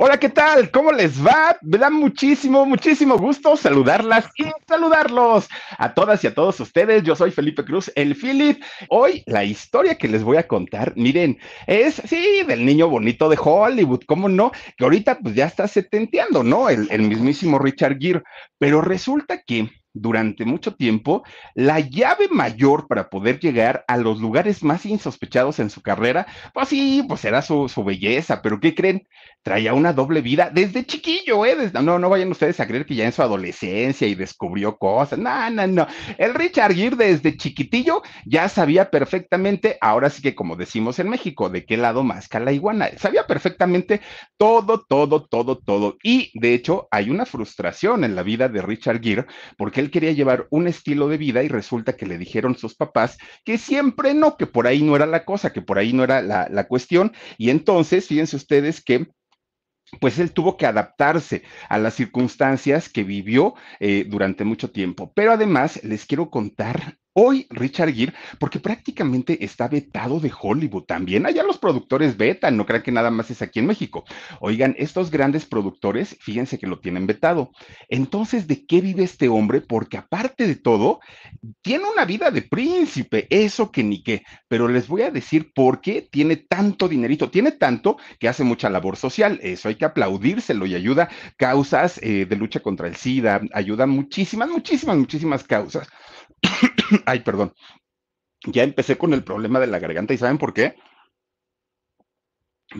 Hola, ¿qué tal? ¿Cómo les va? Me da muchísimo, muchísimo gusto saludarlas y saludarlos a todas y a todos ustedes. Yo soy Felipe Cruz, el Philip. Hoy la historia que les voy a contar, miren, es, sí, del niño bonito de Hollywood, ¿cómo no? Que ahorita pues ya está setenteando, ¿no? El, el mismísimo Richard Gere. Pero resulta que durante mucho tiempo la llave mayor para poder llegar a los lugares más insospechados en su carrera, pues sí, pues era su, su belleza, pero ¿qué creen? Traía una doble vida desde chiquillo, ¿eh? No, no vayan ustedes a creer que ya en su adolescencia y descubrió cosas, no, no, no. El Richard Gere desde chiquitillo ya sabía perfectamente, ahora sí que como decimos en México, de qué lado más la iguana, sabía perfectamente todo, todo, todo, todo. Y de hecho hay una frustración en la vida de Richard Gere porque él quería llevar un estilo de vida y resulta que le dijeron sus papás que siempre no, que por ahí no era la cosa, que por ahí no era la, la cuestión. Y entonces, fíjense ustedes que pues él tuvo que adaptarse a las circunstancias que vivió eh, durante mucho tiempo. Pero además les quiero contar Hoy Richard Gere, porque prácticamente está vetado de Hollywood también. Allá los productores vetan, no crean que nada más es aquí en México. Oigan, estos grandes productores, fíjense que lo tienen vetado. Entonces, ¿de qué vive este hombre? Porque aparte de todo, tiene una vida de príncipe, eso que ni qué. Pero les voy a decir por qué tiene tanto dinerito. Tiene tanto que hace mucha labor social. Eso hay que aplaudírselo y ayuda causas eh, de lucha contra el SIDA, ayuda muchísimas, muchísimas, muchísimas causas. Ay, perdón. Ya empecé con el problema de la garganta y ¿saben por qué?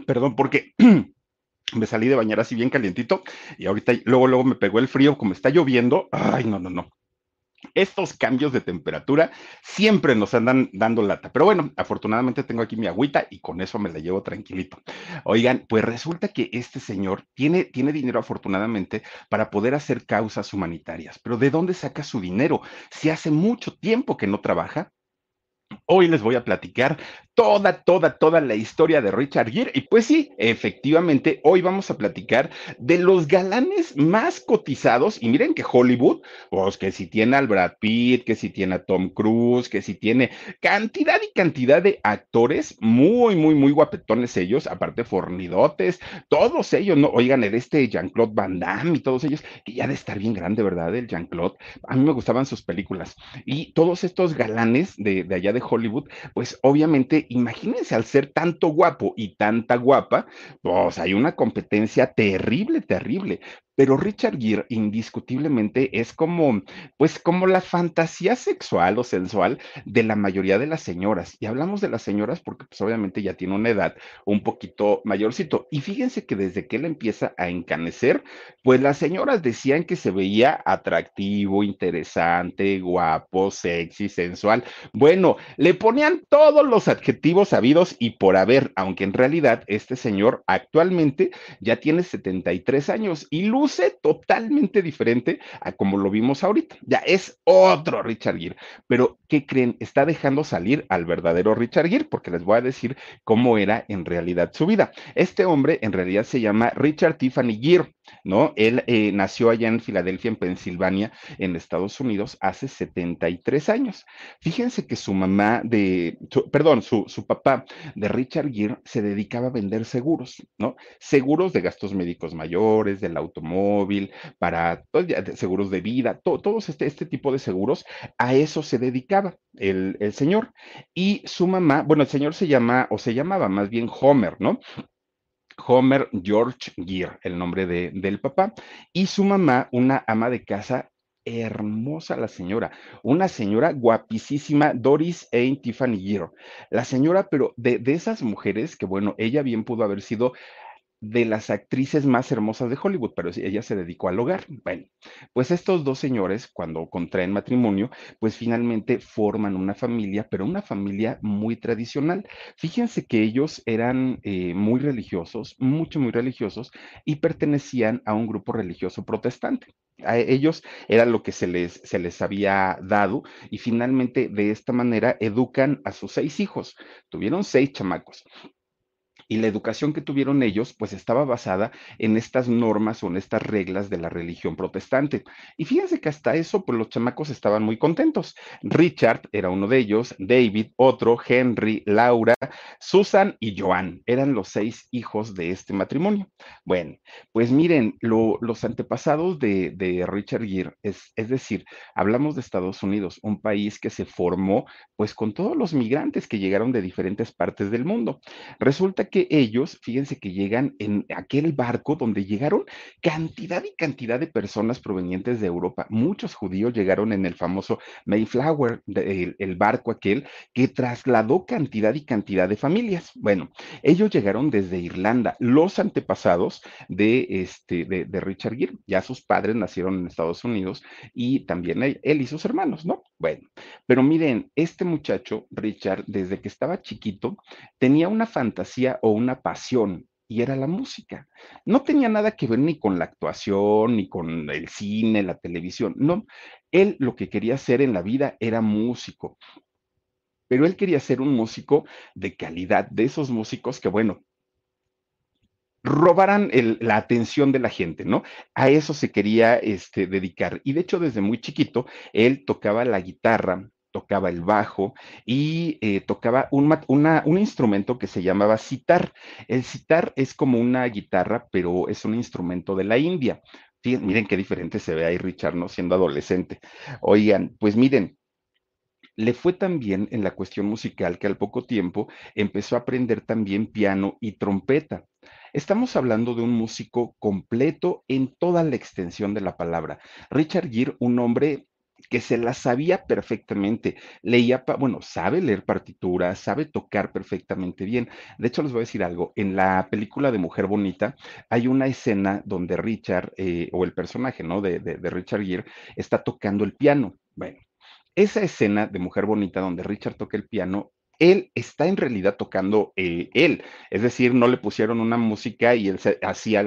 Perdón, porque me salí de bañar así bien calientito y ahorita luego luego me pegó el frío como está lloviendo. Ay, no, no, no. Estos cambios de temperatura siempre nos andan dando lata. Pero bueno, afortunadamente tengo aquí mi agüita y con eso me la llevo tranquilito. Oigan, pues resulta que este señor tiene, tiene dinero afortunadamente para poder hacer causas humanitarias. Pero ¿de dónde saca su dinero? Si hace mucho tiempo que no trabaja, Hoy les voy a platicar toda, toda, toda la historia de Richard Gere. Y pues sí, efectivamente, hoy vamos a platicar de los galanes más cotizados. Y miren que Hollywood, pues que si tiene al Brad Pitt, que si tiene a Tom Cruise, que si tiene cantidad y cantidad de actores muy, muy, muy guapetones ellos, aparte fornidotes, todos ellos, ¿no? Oigan, el este Jean-Claude Van Damme y todos ellos, que ya de estar bien grande, ¿verdad? El Jean-Claude. A mí me gustaban sus películas. Y todos estos galanes de, de allá de Hollywood, pues obviamente, imagínense al ser tanto guapo y tanta guapa, pues hay una competencia terrible, terrible. Pero Richard Gere indiscutiblemente es como, pues como la fantasía sexual o sensual de la mayoría de las señoras. Y hablamos de las señoras porque pues obviamente ya tiene una edad un poquito mayorcito. Y fíjense que desde que él empieza a encanecer, pues las señoras decían que se veía atractivo, interesante, guapo, sexy, sensual. Bueno, le ponían todos los adjetivos sabidos y por haber, aunque en realidad este señor actualmente ya tiene 73 años y luz totalmente diferente a como lo vimos ahorita. Ya es otro Richard Gere. Pero, ¿qué creen? Está dejando salir al verdadero Richard Gere, porque les voy a decir cómo era en realidad su vida. Este hombre en realidad se llama Richard Tiffany Gere. ¿no? Él eh, nació allá en Filadelfia, en Pensilvania, en Estados Unidos, hace 73 años. Fíjense que su mamá de, perdón, su, su, papá de Richard Gere se dedicaba a vender seguros, ¿no? Seguros de gastos médicos mayores, del automóvil, para pues, seguros de vida, todos este, este tipo de seguros, a eso se dedicaba el, el señor. Y su mamá, bueno, el señor se llama, o se llamaba más bien Homer, ¿no? Homer George Gere, el nombre de, del papá, y su mamá, una ama de casa hermosa la señora, una señora guapísima, Doris A. Tiffany Gere. La señora, pero de, de, esas mujeres que, bueno, ella bien pudo haber sido de las actrices más hermosas de Hollywood, pero ella se dedicó al hogar. Bueno, pues estos dos señores, cuando contraen matrimonio, pues finalmente forman una familia, pero una familia muy tradicional. Fíjense que ellos eran eh, muy religiosos, mucho, muy religiosos, y pertenecían a un grupo religioso protestante. A ellos era lo que se les, se les había dado y finalmente de esta manera educan a sus seis hijos. Tuvieron seis chamacos y la educación que tuvieron ellos, pues estaba basada en estas normas o en estas reglas de la religión protestante. Y fíjense que hasta eso, pues los chamacos estaban muy contentos. Richard era uno de ellos, David otro, Henry, Laura, Susan y Joan. Eran los seis hijos de este matrimonio. Bueno, pues miren, los antepasados de, de Richard Gere, es, es decir, hablamos de Estados Unidos, un país que se formó pues con todos los migrantes que llegaron de diferentes partes del mundo. Resulta que ellos, fíjense que llegan en aquel barco donde llegaron cantidad y cantidad de personas provenientes de Europa. Muchos judíos llegaron en el famoso Mayflower, el, barco aquel que trasladó cantidad y cantidad de familias. Bueno, ellos llegaron desde Irlanda, los antepasados de, este, de, Richard Gere. Ya sus padres nacieron en Estados Unidos y también él, él y sus hermanos, ¿no? Bueno, pero miren, este muchacho, Richard, desde que estaba chiquito, tenía una fantasía una pasión y era la música. No tenía nada que ver ni con la actuación, ni con el cine, la televisión. No, él lo que quería hacer en la vida era músico. Pero él quería ser un músico de calidad, de esos músicos que, bueno, robaran la atención de la gente, ¿no? A eso se quería este, dedicar. Y de hecho, desde muy chiquito, él tocaba la guitarra, tocaba el bajo y eh, tocaba un, un, instrumento que se llamaba sitar. El sitar es como una guitarra, pero es un instrumento de la India. miren qué diferente se ve ahí Richard, ¿no? Siendo adolescente. Oigan, pues miren, le fue tan bien en la cuestión musical que al poco tiempo empezó a aprender también piano y trompeta. Estamos hablando de un músico completo en toda la extensión de la palabra. Richard Gere, un hombre que se la sabía perfectamente, leía, bueno, sabe leer partituras, sabe tocar perfectamente bien. De hecho, les voy a decir algo, en la película de Mujer Bonita hay una escena donde Richard, eh, o el personaje, ¿no? De, de, de Richard Gere, está tocando el piano. Bueno, esa escena de Mujer Bonita donde Richard toca el piano él está en realidad tocando eh, él, es decir, no le pusieron una música y él hacía,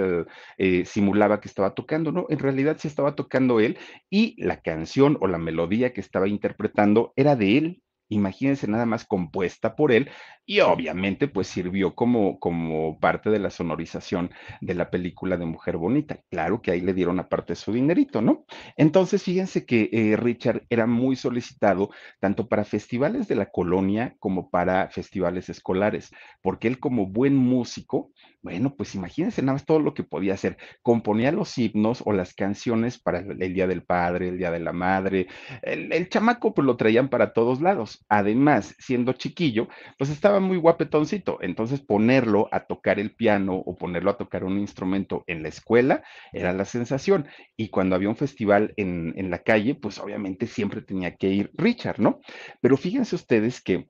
eh, simulaba que estaba tocando, no, en realidad sí estaba tocando él y la canción o la melodía que estaba interpretando era de él, imagínense nada más compuesta por él y obviamente pues sirvió como, como parte de la sonorización de la película de Mujer Bonita. Claro que ahí le dieron aparte su dinerito, ¿no? Entonces fíjense que eh, Richard era muy solicitado tanto para festivales de la colonia como para festivales escolares, porque él como buen músico, bueno, pues imagínense nada más todo lo que podía hacer. Componía los himnos o las canciones para el, Día del Padre, el Día de la Madre. El, el chamaco pues lo traían para todos lados Además, siendo chiquillo, pues estaba muy guapetoncito. Entonces, ponerlo a tocar el piano o ponerlo a tocar un instrumento en la escuela era la sensación. Y cuando había un festival en, en la calle, pues obviamente siempre tenía que ir Richard, ¿no? Pero fíjense ustedes que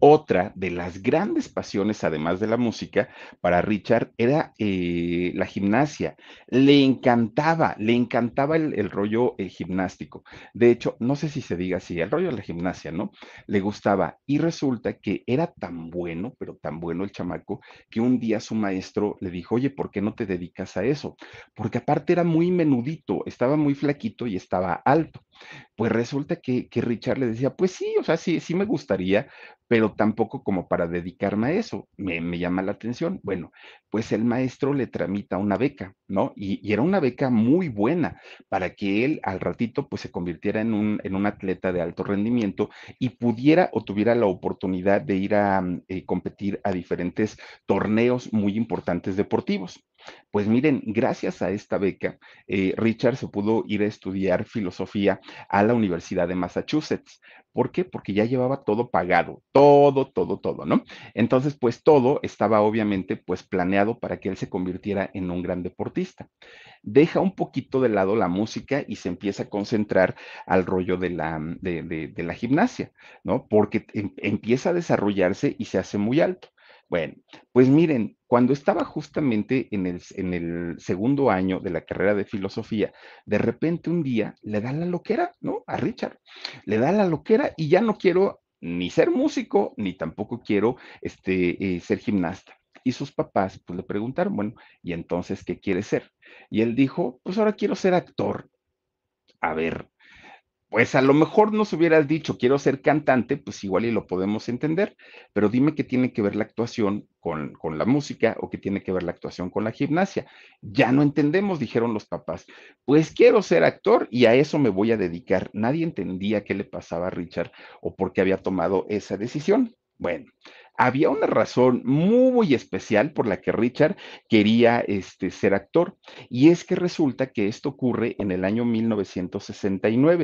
otra de las grandes pasiones, además de la música, para Richard era eh, la gimnasia. Le encantaba, le encantaba el, rollo eh, gimnástico. De hecho, no sé si se diga así, el rollo de la gimnasia, ¿no? Le gustaba. Y resulta que era tan bueno, pero tan bueno el chamaco, que un día su maestro le dijo, oye, ¿por qué no te dedicas a eso? Porque aparte era muy menudito, estaba muy flaquito y estaba alto. Pues resulta que, que Richard le decía, pues sí, o sea, sí, sí me gustaría, pero tampoco como para dedicarme a eso. Me, llama la atención. Bueno, pues el maestro le tramita una beca, ¿no? Y, era una beca muy buena para que él al ratito pues se convirtiera en un, en un atleta de alto rendimiento y pudiera o tuviera la oportunidad de ir a mm, eh, competir a diferentes torneos muy importantes deportivos. Pues miren, gracias a esta beca, eh, Richard se pudo ir a estudiar filosofía a la Universidad de Massachusetts. ¿Por qué? Porque ya llevaba todo pagado, todo, todo, todo, ¿no? Entonces, pues todo estaba obviamente pues planeado para que él se convirtiera en un gran deportista. Deja un poquito de lado la música y se empieza a concentrar al rollo de la, de, de la gimnasia, ¿no? Porque em, empieza a desarrollarse y se hace muy alto. Bueno, pues miren, cuando estaba justamente en el, en el, segundo año de la carrera de filosofía, de repente un día le da la loquera, ¿no? A Richard, le da la loquera y ya no quiero ni ser músico, ni tampoco quiero este, eh, ser gimnasta. Y sus papás pues le preguntaron, bueno, ¿y entonces qué quiere ser? Y él dijo, pues ahora quiero ser actor. A ver, pues a lo mejor nos hubieras dicho, quiero ser cantante, pues igual y lo podemos entender, pero dime qué tiene que ver la actuación con, con, la música o qué tiene que ver la actuación con la gimnasia. Ya no entendemos, dijeron los papás. Pues quiero ser actor y a eso me voy a dedicar. Nadie entendía qué le pasaba a Richard o por qué había tomado esa decisión. Bueno, había una razón muy especial por la que Richard quería este, ser actor, y es que resulta que esto ocurre en el año 1969.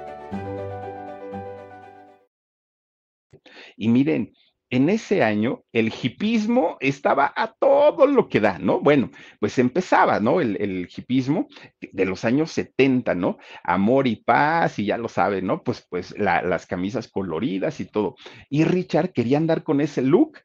Y miren, en ese año el hipismo estaba a todo lo que da, ¿no? Bueno, pues empezaba, ¿no? El, hipismo de los años 70, ¿no? Amor y paz, y ya lo saben, ¿no? Pues, pues la, las camisas coloridas y todo. Y Richard quería andar con ese look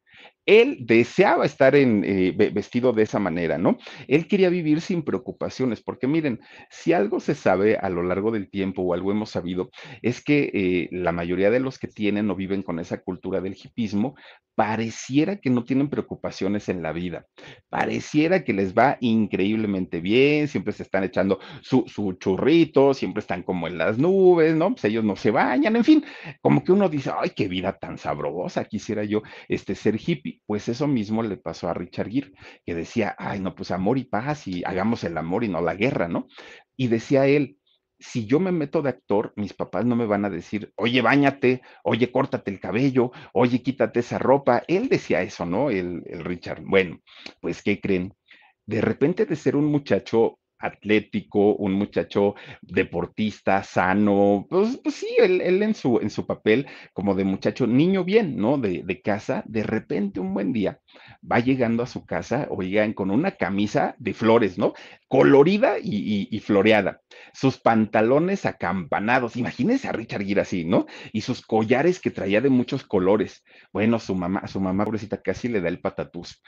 él deseaba estar eh, vestido de esa manera, ¿no? Él quería vivir sin preocupaciones, porque miren, si algo se sabe a lo largo del tiempo o algo hemos sabido, es que eh, la mayoría de los que tienen o viven con esa cultura del hipismo, pareciera que no tienen preocupaciones en la vida, pareciera que les va increíblemente bien, siempre se están echando su, su churrito, siempre están como en las nubes, ¿no? Pues ellos no se bañan, en fin, como que uno dice, ay, qué vida tan sabrosa, quisiera yo este, ser hippie pues eso mismo le pasó a Richard Gere, que decía, ay, no, pues amor y paz y hagamos el amor y no la guerra, ¿no? Y decía él, si yo me meto de actor, mis papás no me van a decir, oye, bañate, oye, córtate el cabello, oye, quítate esa ropa. Él decía eso, ¿no? El, el Richard. Bueno, pues, ¿qué creen? De repente de ser un muchacho atlético, un muchacho deportista, sano, pues, pues sí, él, en, su, en su papel como de muchacho niño bien, ¿no? De, de, casa, de repente un buen día va llegando a su casa, oigan, con una camisa de flores, ¿no? Colorida y, y, y floreada, sus pantalones acampanados, imagínense a Richard Gere así, ¿no? Y sus collares que traía de muchos colores. Bueno, su mamá, su mamá, pobrecita, casi le da el patatús.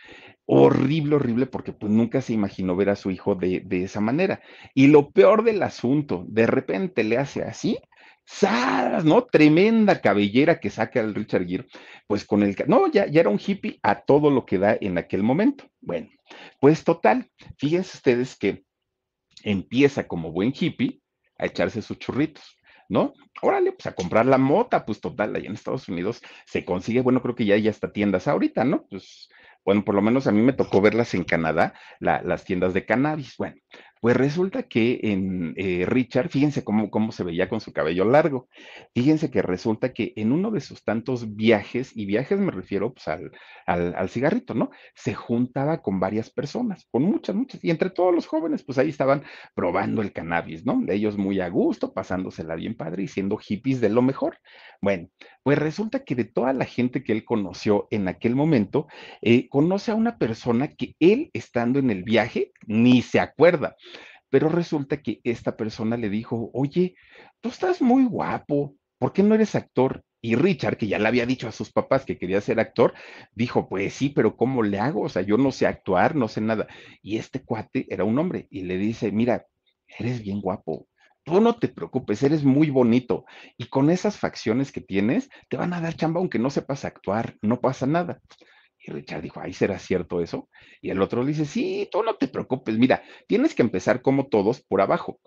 Horrible, horrible, porque pues nunca se imaginó ver a su hijo de, de esa manera. Y lo peor del asunto, de repente le hace así, ¡zas! ¿No? Tremenda cabellera que saca el Richard Gere, pues con el, no, ya, ya era un hippie a todo lo que da en aquel momento. Bueno, pues total, fíjense ustedes que empieza como buen hippie a echarse sus churritos. ¿no? Órale, pues a comprar la mota, pues total, allá en Estados Unidos se consigue, bueno, creo que ya hay hasta tiendas ahorita, ¿no? Pues, bueno, por lo menos a mí me tocó verlas en Canadá, la, las tiendas de cannabis. Bueno, pues resulta que en eh, Richard, fíjense cómo, cómo se veía con su cabello largo. Fíjense que resulta que en uno de sus tantos viajes, y viajes me refiero pues, al, al, cigarrito, ¿no? Se juntaba con varias personas, con muchas, muchas, y entre todos los jóvenes, pues ahí estaban probando el cannabis, ¿no? De ellos muy a gusto, pasándosela bien padre y siendo hippies de lo mejor. Bueno, pues resulta que de toda la gente que él conoció en aquel momento, eh, conoce a una persona que él, estando en el viaje, ni se acuerda. Pero resulta que esta persona le dijo, oye, tú estás muy guapo, ¿por qué no eres actor? Y Richard, que ya le había dicho a sus papás que quería ser actor, dijo, pues sí, pero ¿cómo le hago? O sea, yo no sé actuar, no sé nada. Y este cuate era un hombre y le dice, mira, eres bien guapo, tú no te preocupes, eres muy bonito y con esas facciones que tienes, te van a dar chamba aunque no sepas actuar, no pasa nada. Richard dijo, ay, ¿será cierto eso? Y el otro dice, sí, tú no te preocupes, mira, tienes que empezar como todos por abajo.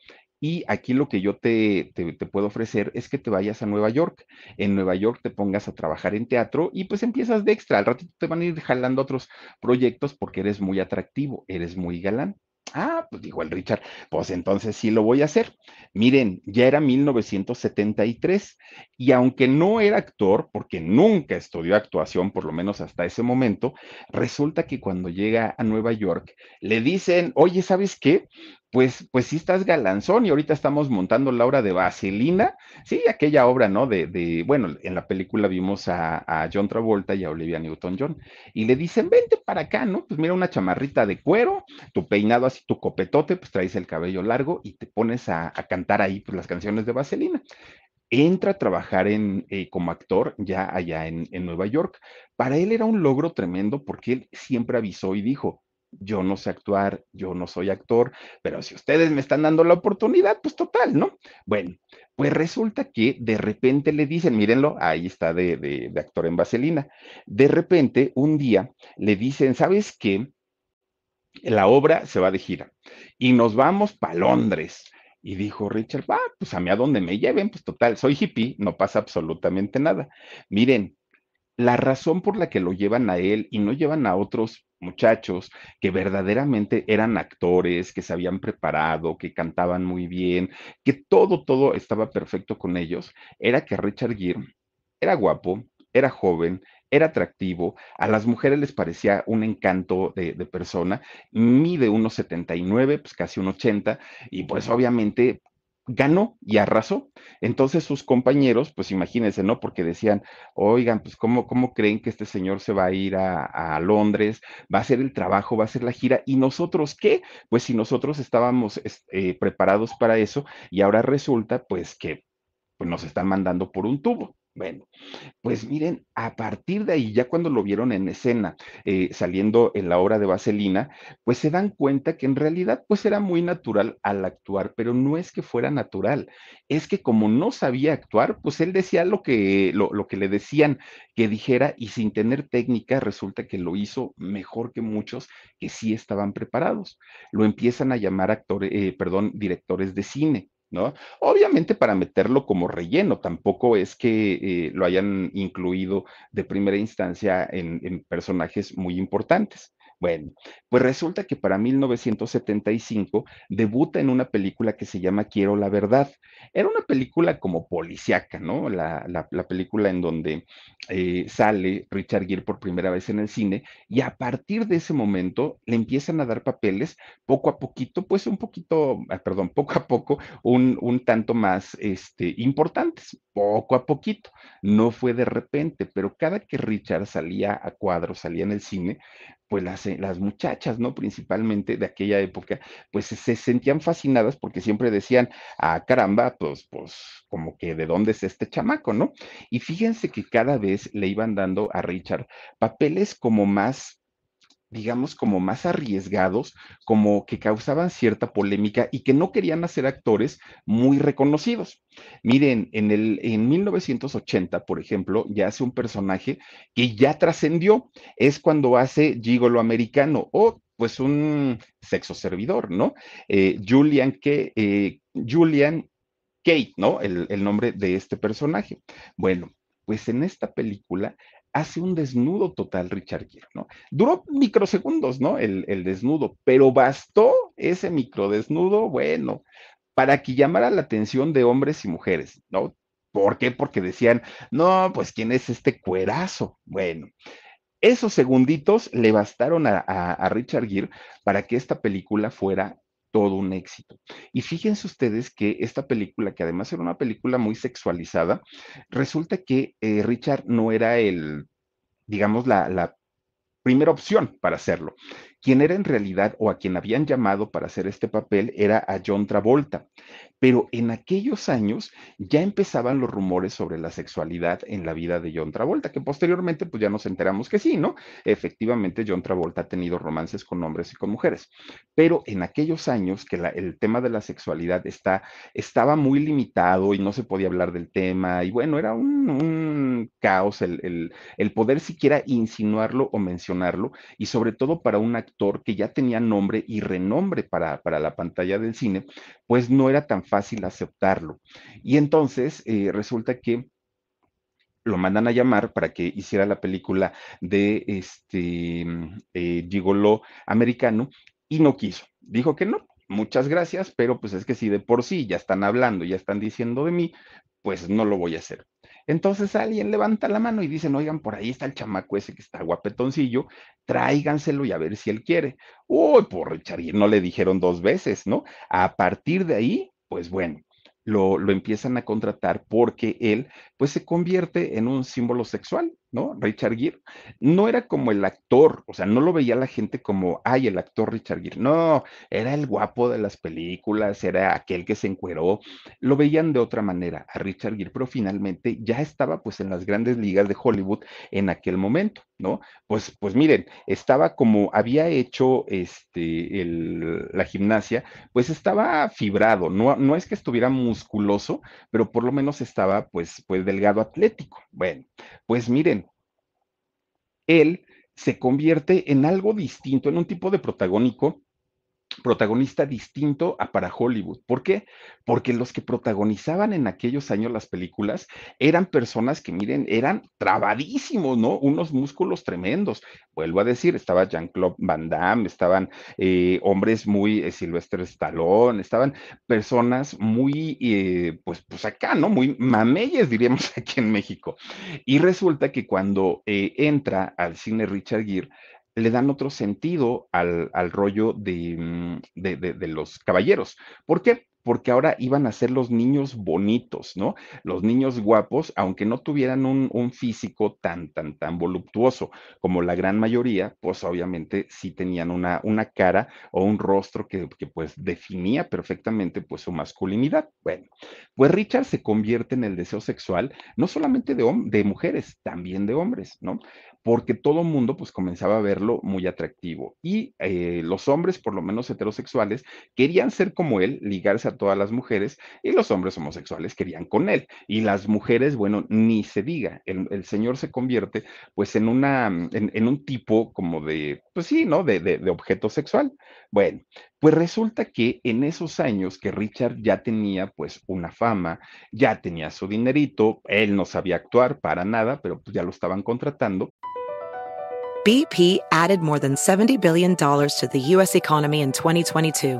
Y aquí lo que yo te, te, te, puedo ofrecer es que te vayas a Nueva York. En Nueva York te pongas a trabajar en teatro y pues empiezas de extra. Al ratito te van a ir jalando otros proyectos porque eres muy atractivo, eres muy galán. Ah, pues dijo el Richard, pues entonces sí lo voy a hacer. Miren, ya era 1973 y aunque no era actor, porque nunca estudió actuación, por lo menos hasta ese momento, resulta que cuando llega a Nueva York le dicen, oye, ¿sabes qué? Pues, pues sí estás galanzón y ahorita estamos montando la obra de Vaselina, sí, aquella obra, ¿no? De, de bueno, en la película vimos a, John Travolta y a Olivia Newton-John y le dicen, vente para acá, ¿no? Pues mira una chamarrita de cuero, tu peinado así, tu copetote, pues traes el cabello largo y te pones a, cantar ahí pues, las canciones de Vaselina entra a trabajar en, eh, como actor ya allá en, Nueva York. Para él era un logro tremendo porque él siempre avisó y dijo, yo no sé actuar, yo no soy actor, pero si ustedes me están dando la oportunidad, pues total, ¿no? Bueno, pues resulta que de repente le dicen, mírenlo, ahí está de, actor en Vaselina, de repente un día le dicen, ¿sabes qué? La obra se va de gira y nos vamos para Londres. Y dijo Richard, ah, pues a mí a donde me lleven, pues total, soy hippie, no pasa absolutamente nada. Miren, la razón por la que lo llevan a él y no llevan a otros muchachos que verdaderamente eran actores, que se habían preparado, que cantaban muy bien, que todo, todo estaba perfecto con ellos, era que Richard Gere era guapo, era joven, era atractivo, a las mujeres les parecía un encanto de, persona, mide unos 79, pues casi un 80, y pues obviamente ganó y arrasó. Entonces sus compañeros, pues imagínense, ¿no? Porque decían, oigan, pues ¿cómo, cómo creen que este señor se va a ir a, a, Londres, va a hacer el trabajo, va a hacer la gira? ¿Y nosotros qué? Pues si nosotros estábamos eh, preparados para eso y ahora resulta pues que pues, nos están mandando por un tubo. Bueno, pues miren, a partir de ahí, ya cuando lo vieron en escena, eh, saliendo en la obra de Vaselina, pues se dan cuenta que en realidad pues era muy natural al actuar, pero no es que fuera natural, es que como no sabía actuar, pues él decía lo que, lo, lo que le decían que dijera y sin tener técnica resulta que lo hizo mejor que muchos que sí estaban preparados. Lo empiezan a llamar actores, eh, perdón, directores de cine. ¿No? Obviamente para meterlo como relleno, tampoco es que eh, lo hayan incluido de primera instancia en, en personajes muy importantes. Bueno, pues resulta que para 1975 debuta en una película que se llama Quiero la Verdad. Era una película como policíaca, ¿no? La, la, la película en donde eh, sale Richard Gere por primera vez en el cine y a partir de ese momento le empiezan a dar papeles poco a poquito, pues un poquito, ah, perdón, poco a poco, un, un tanto más este, importantes, poco a poquito. No fue de repente, pero cada que Richard salía a cuadro, salía en el cine, pues las, eh, las, muchachas, ¿no? Principalmente de aquella época, pues se sentían fascinadas porque siempre decían, ah, caramba, pues, pues, como que de dónde es este chamaco, ¿no? Y fíjense que cada vez le iban dando a Richard papeles como más digamos, como más arriesgados, como que causaban cierta polémica y que no querían hacer actores muy reconocidos. Miren, en, el, en 1980, por ejemplo, ya hace un personaje que ya trascendió, es cuando hace Gigolo Americano o pues un sexo servidor, ¿no? Eh, Julian, que, eh, Julian Kate, ¿no? El, el nombre de este personaje. Bueno, pues en esta película hace un desnudo total Richard Gere, ¿no? Duró microsegundos, ¿no? El, desnudo, pero bastó ese microdesnudo, bueno, para que llamara la atención de hombres y mujeres, ¿no? ¿Por qué? Porque decían, no, pues ¿quién es este cuerazo? Bueno, esos segunditos le bastaron a, a Richard Gere para que esta película fuera todo un éxito. Y fíjense ustedes que esta película, que además era una película muy sexualizada, resulta que eh, Richard no era el, digamos, la, la primera opción para hacerlo. Quien era en realidad o a quien habían llamado para hacer este papel era a John Travolta. Pero en aquellos años ya empezaban los rumores sobre la sexualidad en la vida de John Travolta, que posteriormente pues ya nos enteramos que sí, ¿no? Efectivamente, John Travolta ha tenido romances con hombres y con mujeres. Pero en aquellos años que el tema de la sexualidad está, estaba muy limitado y no se podía hablar del tema, y bueno, era un, caos el, el poder siquiera insinuarlo o mencionarlo, y sobre todo para un actor que ya tenía nombre y renombre para, para la pantalla del cine, pues no era tan fácil aceptarlo. Y entonces eh, resulta que lo mandan a llamar para que hiciera la película de este eh, Gigolo americano y no quiso. Dijo que no, muchas gracias, pero pues es que si de por sí ya están hablando, ya están diciendo de mí, pues no lo voy a hacer. Entonces alguien levanta la mano y dicen, oigan, por ahí está el chamaco ese que está guapetoncillo, tráiganselo y a ver si él quiere. Uy, por Richard, no le dijeron dos veces, ¿no? A partir de ahí, pues bueno, lo, lo, empiezan a contratar porque él pues se convierte en un símbolo sexual. ¿No? Richard Gere, no era como el actor, o sea, no lo veía la gente como, ay, el actor Richard Gere, no, era el guapo de las películas, era aquel que se encueró, lo veían de otra manera a Richard Gere, pero finalmente ya estaba pues en las grandes ligas de Hollywood en aquel momento, ¿no? Pues, pues miren, estaba como había hecho este, el, la gimnasia, pues estaba fibrado, no, no es que estuviera musculoso, pero por lo menos estaba pues, pues delgado atlético. Bueno, pues miren, él se convierte en algo distinto, en un tipo de protagónico protagonista distinto a para Hollywood. ¿Por qué? Porque los que protagonizaban en aquellos años las películas eran personas que, miren, eran trabadísimos, ¿no? Unos músculos tremendos. Vuelvo a decir, estaba Jean-Claude Van Damme, estaban eh, hombres muy eh, Sylvester Stallone, estaban personas muy, eh, pues, pues acá, ¿no? Muy mameyes, diríamos aquí en México. Y resulta que cuando entra al cine Richard Gere, le dan otro sentido al, rollo mm, de, de, los caballeros. ¿Por qué? Porque ahora iban a ser los niños bonitos, ¿no? Los niños guapos, aunque no tuvieran un, físico tan, tan, tan voluptuoso como la gran mayoría, pues obviamente sí tenían una, una cara o un rostro que, pues definía perfectamente pues su masculinidad. Bueno, pues Richard se convierte en el deseo sexual, no solamente de, de mujeres, también de hombres, ¿no? Porque todo mundo pues comenzaba a verlo muy atractivo y eh, los hombres, por lo menos heterosexuales, querían ser como él, ligarse todas las mujeres y los hombres homosexuales querían con él. Y las mujeres, bueno, ni se diga, el, señor se convierte pues en, una, en, un tipo como de, pues sí, ¿no? De, de, objeto sexual. Bueno, pues resulta que en esos años que Richard ya tenía pues una fama, ya tenía su dinerito, él no sabía actuar para nada, pero pues ya lo estaban contratando. BP added more than $70 billion to the U.S. economy in 2022.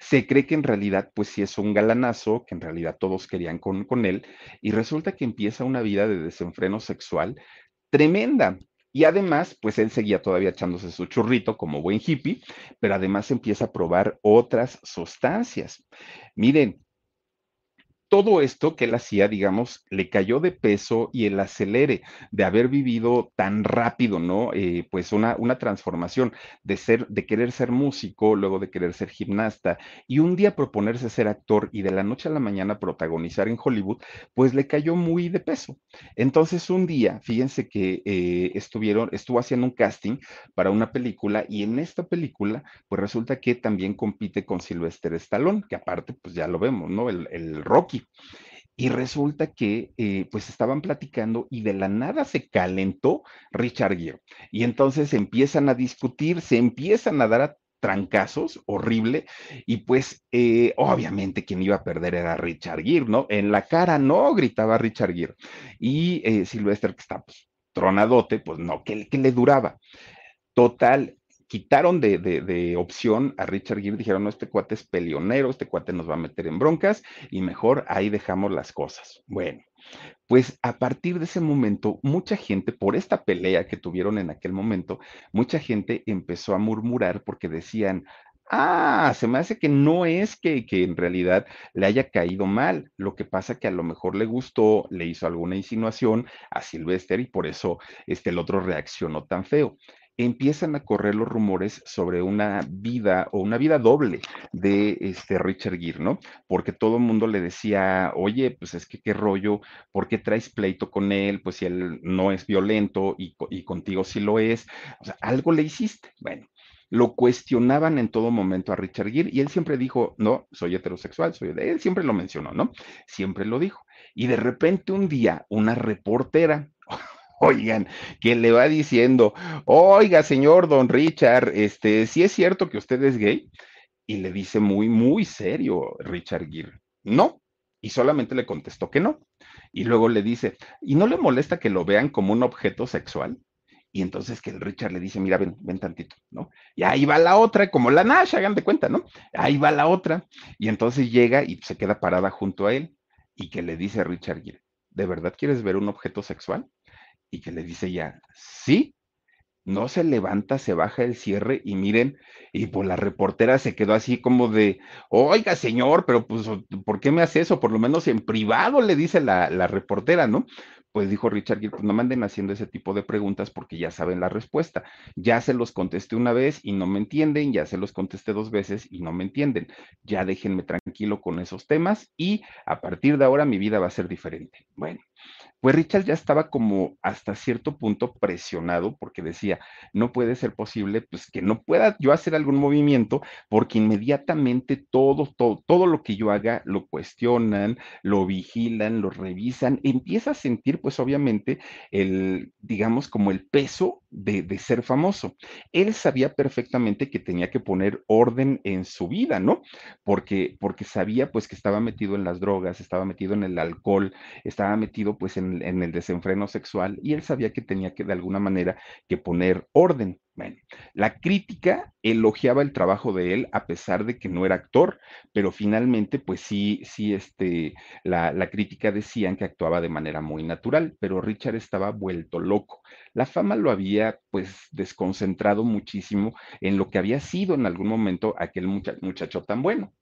Se cree que en realidad, pues sí es un galanazo, que en realidad todos querían con, con él, y resulta que empieza una vida de desenfreno sexual tremenda. Y además, pues él seguía todavía echándose su churrito como buen hippie, pero además empieza a probar otras sustancias. Miren, todo esto que él hacía, digamos, le cayó de peso y el acelere de haber vivido tan rápido, ¿no? Eh, pues una, una transformación de ser, de querer ser músico, luego de querer ser gimnasta y un día proponerse ser actor y de la noche a la mañana protagonizar en Hollywood, pues le cayó muy de peso. Entonces un día, fíjense que eh, estuvieron, estuvo haciendo un casting para una película y en esta película, pues resulta que también compite con Sylvester Stallone, que aparte, pues ya lo vemos, ¿no? El, el Rocky y resulta que eh, pues estaban platicando y de la nada se calentó Richard Gere. Y entonces empiezan a discutir, se empiezan a dar a trancazos, horrible, y pues eh, obviamente quien iba a perder era Richard Gere, ¿no? En la cara no, gritaba Richard Gere. Y eh, Sylvester, que está pues, tronadote, pues no, que, que le duraba. Total, quitaron de, opción a Richard Gere, dijeron, no, este cuate es peleonero, este cuate nos va a meter en broncas y mejor ahí dejamos las cosas. Bueno, pues a partir de ese momento, mucha gente, por esta pelea que tuvieron en aquel momento, mucha gente empezó a murmurar porque decían, Ah, se me hace que no es que, que, en realidad le haya caído mal. Lo que pasa que a lo mejor le gustó, le hizo alguna insinuación a Sylvester y por eso este, el otro reaccionó tan feo empiezan a correr los rumores sobre una vida o una vida doble de este Richard Gere, ¿no? Porque todo el mundo le decía, oye, pues es que qué rollo, ¿por qué traes pleito con él? Pues si él no es violento y, y contigo sí lo es, o sea, algo le hiciste. Bueno, lo cuestionaban en todo momento a Richard Gere y él siempre dijo, no, soy heterosexual, soy de él, siempre lo mencionó, ¿no? Siempre lo dijo. Y de repente un día una reportera Oigan, que le va diciendo, oiga, señor Don Richard, este, si es cierto que usted es gay, y le dice muy, muy serio Richard Gere, no, y solamente le contestó que no. Y luego le dice, ¿y no le molesta que lo vean como un objeto sexual? Y entonces que el Richard le dice, mira, ven, ven tantito, ¿no? Y ahí va la otra, como la Nash, hagan de cuenta, ¿no? Ahí va la otra. Y entonces llega y se queda parada junto a él y que le dice a Richard Gere, ¿de verdad quieres ver un objeto sexual? Y que le dice ya, sí, no se levanta, se baja el cierre y miren, y pues la reportera se quedó así como de, oiga señor, pero pues, ¿por qué me hace eso? Por lo menos en privado le dice la, la reportera, ¿no? Pues dijo Richard pues no manden haciendo ese tipo de preguntas porque ya saben la respuesta. Ya se los contesté una vez y no me entienden, ya se los contesté dos veces y no me entienden. Ya déjenme tranquilo con esos temas y a partir de ahora mi vida va a ser diferente. Bueno, pues Richard ya estaba como hasta cierto punto presionado porque decía, no puede ser posible, pues que no pueda yo hacer algún movimiento porque inmediatamente todo, todo, todo lo que yo haga lo cuestionan, lo vigilan, lo revisan, empieza a sentir pues obviamente el, digamos, como el peso de, de ser famoso. Él sabía perfectamente que tenía que poner orden en su vida, ¿no? Porque, porque sabía pues que estaba metido en las drogas, estaba metido en el alcohol, estaba metido pues en en, el desenfreno sexual y él sabía que tenía que de alguna manera que poner orden. Bueno, la crítica elogiaba el trabajo de él a pesar de que no era actor, pero finalmente, pues sí, sí, este, la, la crítica decían que actuaba de manera muy natural, pero Richard estaba vuelto loco. La fama lo había, pues, desconcentrado muchísimo en lo que había sido en algún momento aquel muchacho tan bueno.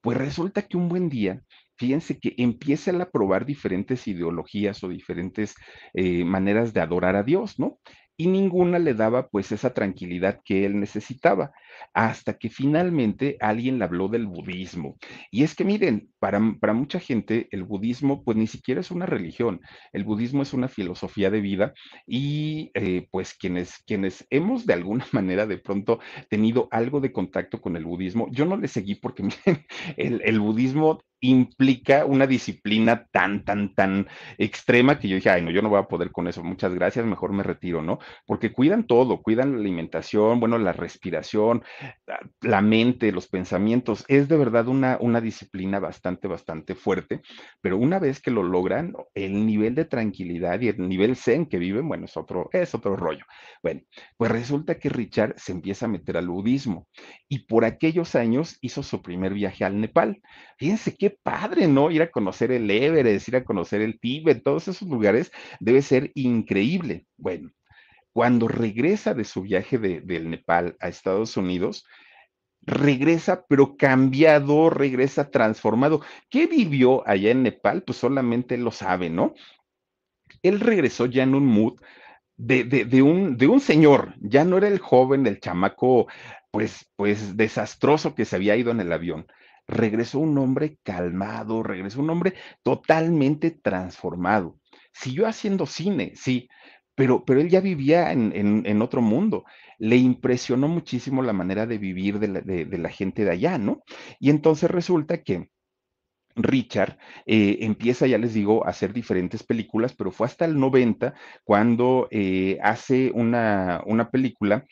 Pues resulta que un buen día fíjense que empieza a probar diferentes ideologías o diferentes eh, maneras de adorar a Dios, ¿no? Y ninguna le daba pues esa tranquilidad que él necesitaba, hasta que finalmente alguien le habló del budismo. Y es que miren, para, para, mucha gente el budismo pues ni siquiera es una religión, el budismo es una filosofía de vida y eh, pues quienes, quienes hemos de alguna manera de pronto tenido algo de contacto con el budismo, yo no le seguí porque miren, el, el budismo implica una disciplina tan, tan, tan extrema que yo dije, ay, no, yo no voy a poder con eso, muchas gracias, mejor me retiro, ¿no? Porque cuidan todo, cuidan la alimentación, bueno, la respiración, la mente, los pensamientos, es de verdad una, una disciplina bastante, bastante fuerte, pero una vez que lo logran, el nivel de tranquilidad y el nivel zen que viven, bueno, es otro, es otro rollo. Bueno, pues resulta que Richard se empieza a meter al budismo y por aquellos años hizo su primer viaje al Nepal. Fíjense qué padre, ¿no? Ir a conocer el Everest, ir a conocer el Tíbet, todos esos lugares debe ser increíble. Bueno, cuando regresa de su viaje de, del Nepal a Estados Unidos, regresa, pero cambiado, regresa transformado. ¿Qué vivió allá en Nepal? Pues solamente lo sabe, ¿no? Él regresó ya en un mood de, de, de, un, de un señor, ya no era el joven, el chamaco, pues, pues desastroso que se había ido en el avión regresó un hombre calmado, regresó un hombre totalmente transformado. Siguió haciendo cine, sí, pero, pero él ya vivía en, en, otro mundo. Le impresionó muchísimo la manera de vivir de la, de, la gente de allá, ¿no? Y entonces resulta que... Richard eh, empieza, ya les digo, a hacer diferentes películas, pero fue hasta el 90 cuando eh, hace una, una película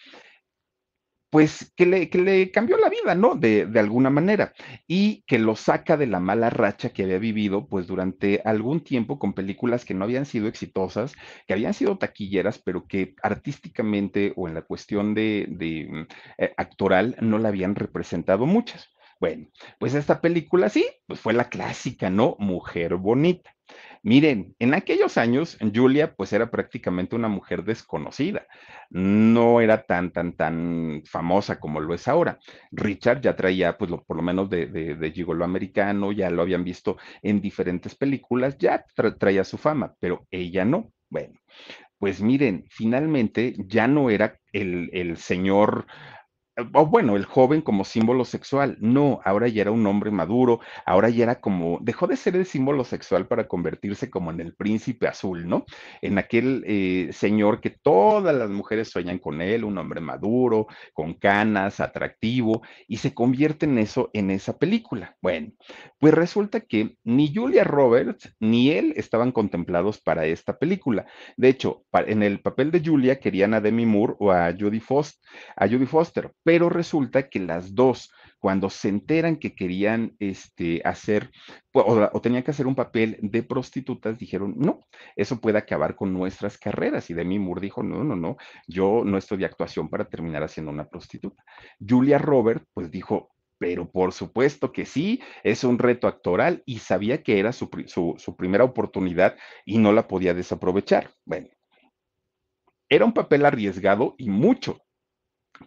pues que le, que le cambió la vida, ¿no? De, de, alguna manera, y que lo saca de la mala racha que había vivido, pues durante algún tiempo con películas que no habían sido exitosas, que habían sido taquilleras, pero que artísticamente o en la cuestión de, de mm, eh, actoral no la habían representado muchas. Bueno, pues esta película sí, pues fue la clásica, ¿no? Mujer bonita. Miren, en aquellos años, Julia pues era prácticamente una mujer desconocida, no era tan, tan, tan famosa como lo es ahora. Richard ya traía, pues lo, por lo menos de, de, de gigolo americano, ya lo habían visto en diferentes películas, ya tra traía su fama, pero ella no. Bueno, pues miren, finalmente ya no era el, el señor o bueno, el joven como símbolo sexual. No, ahora ya era un hombre maduro, ahora ya era como, dejó de ser el símbolo sexual para convertirse como en el príncipe azul, ¿no? En aquel eh, señor que todas las mujeres sueñan con él, un hombre maduro, con canas, atractivo, y se convierte en eso en esa película. Bueno, pues resulta que ni Julia Roberts ni él estaban contemplados para esta película. De hecho, en el papel de Julia querían a Demi Moore o a Judy Foster, a Judy Foster pero resulta que las dos, cuando se enteran que querían este, hacer o, tenían que hacer un papel de prostitutas, dijeron, no, eso puede acabar con nuestras carreras. Y Demi Moore dijo, no, no, no, yo no estoy de actuación para terminar haciendo una prostituta. Julia Robert, pues dijo, pero por supuesto que sí, es un reto actoral y sabía que era su, su, su primera oportunidad y no la podía desaprovechar. Bueno, era un papel arriesgado y mucho,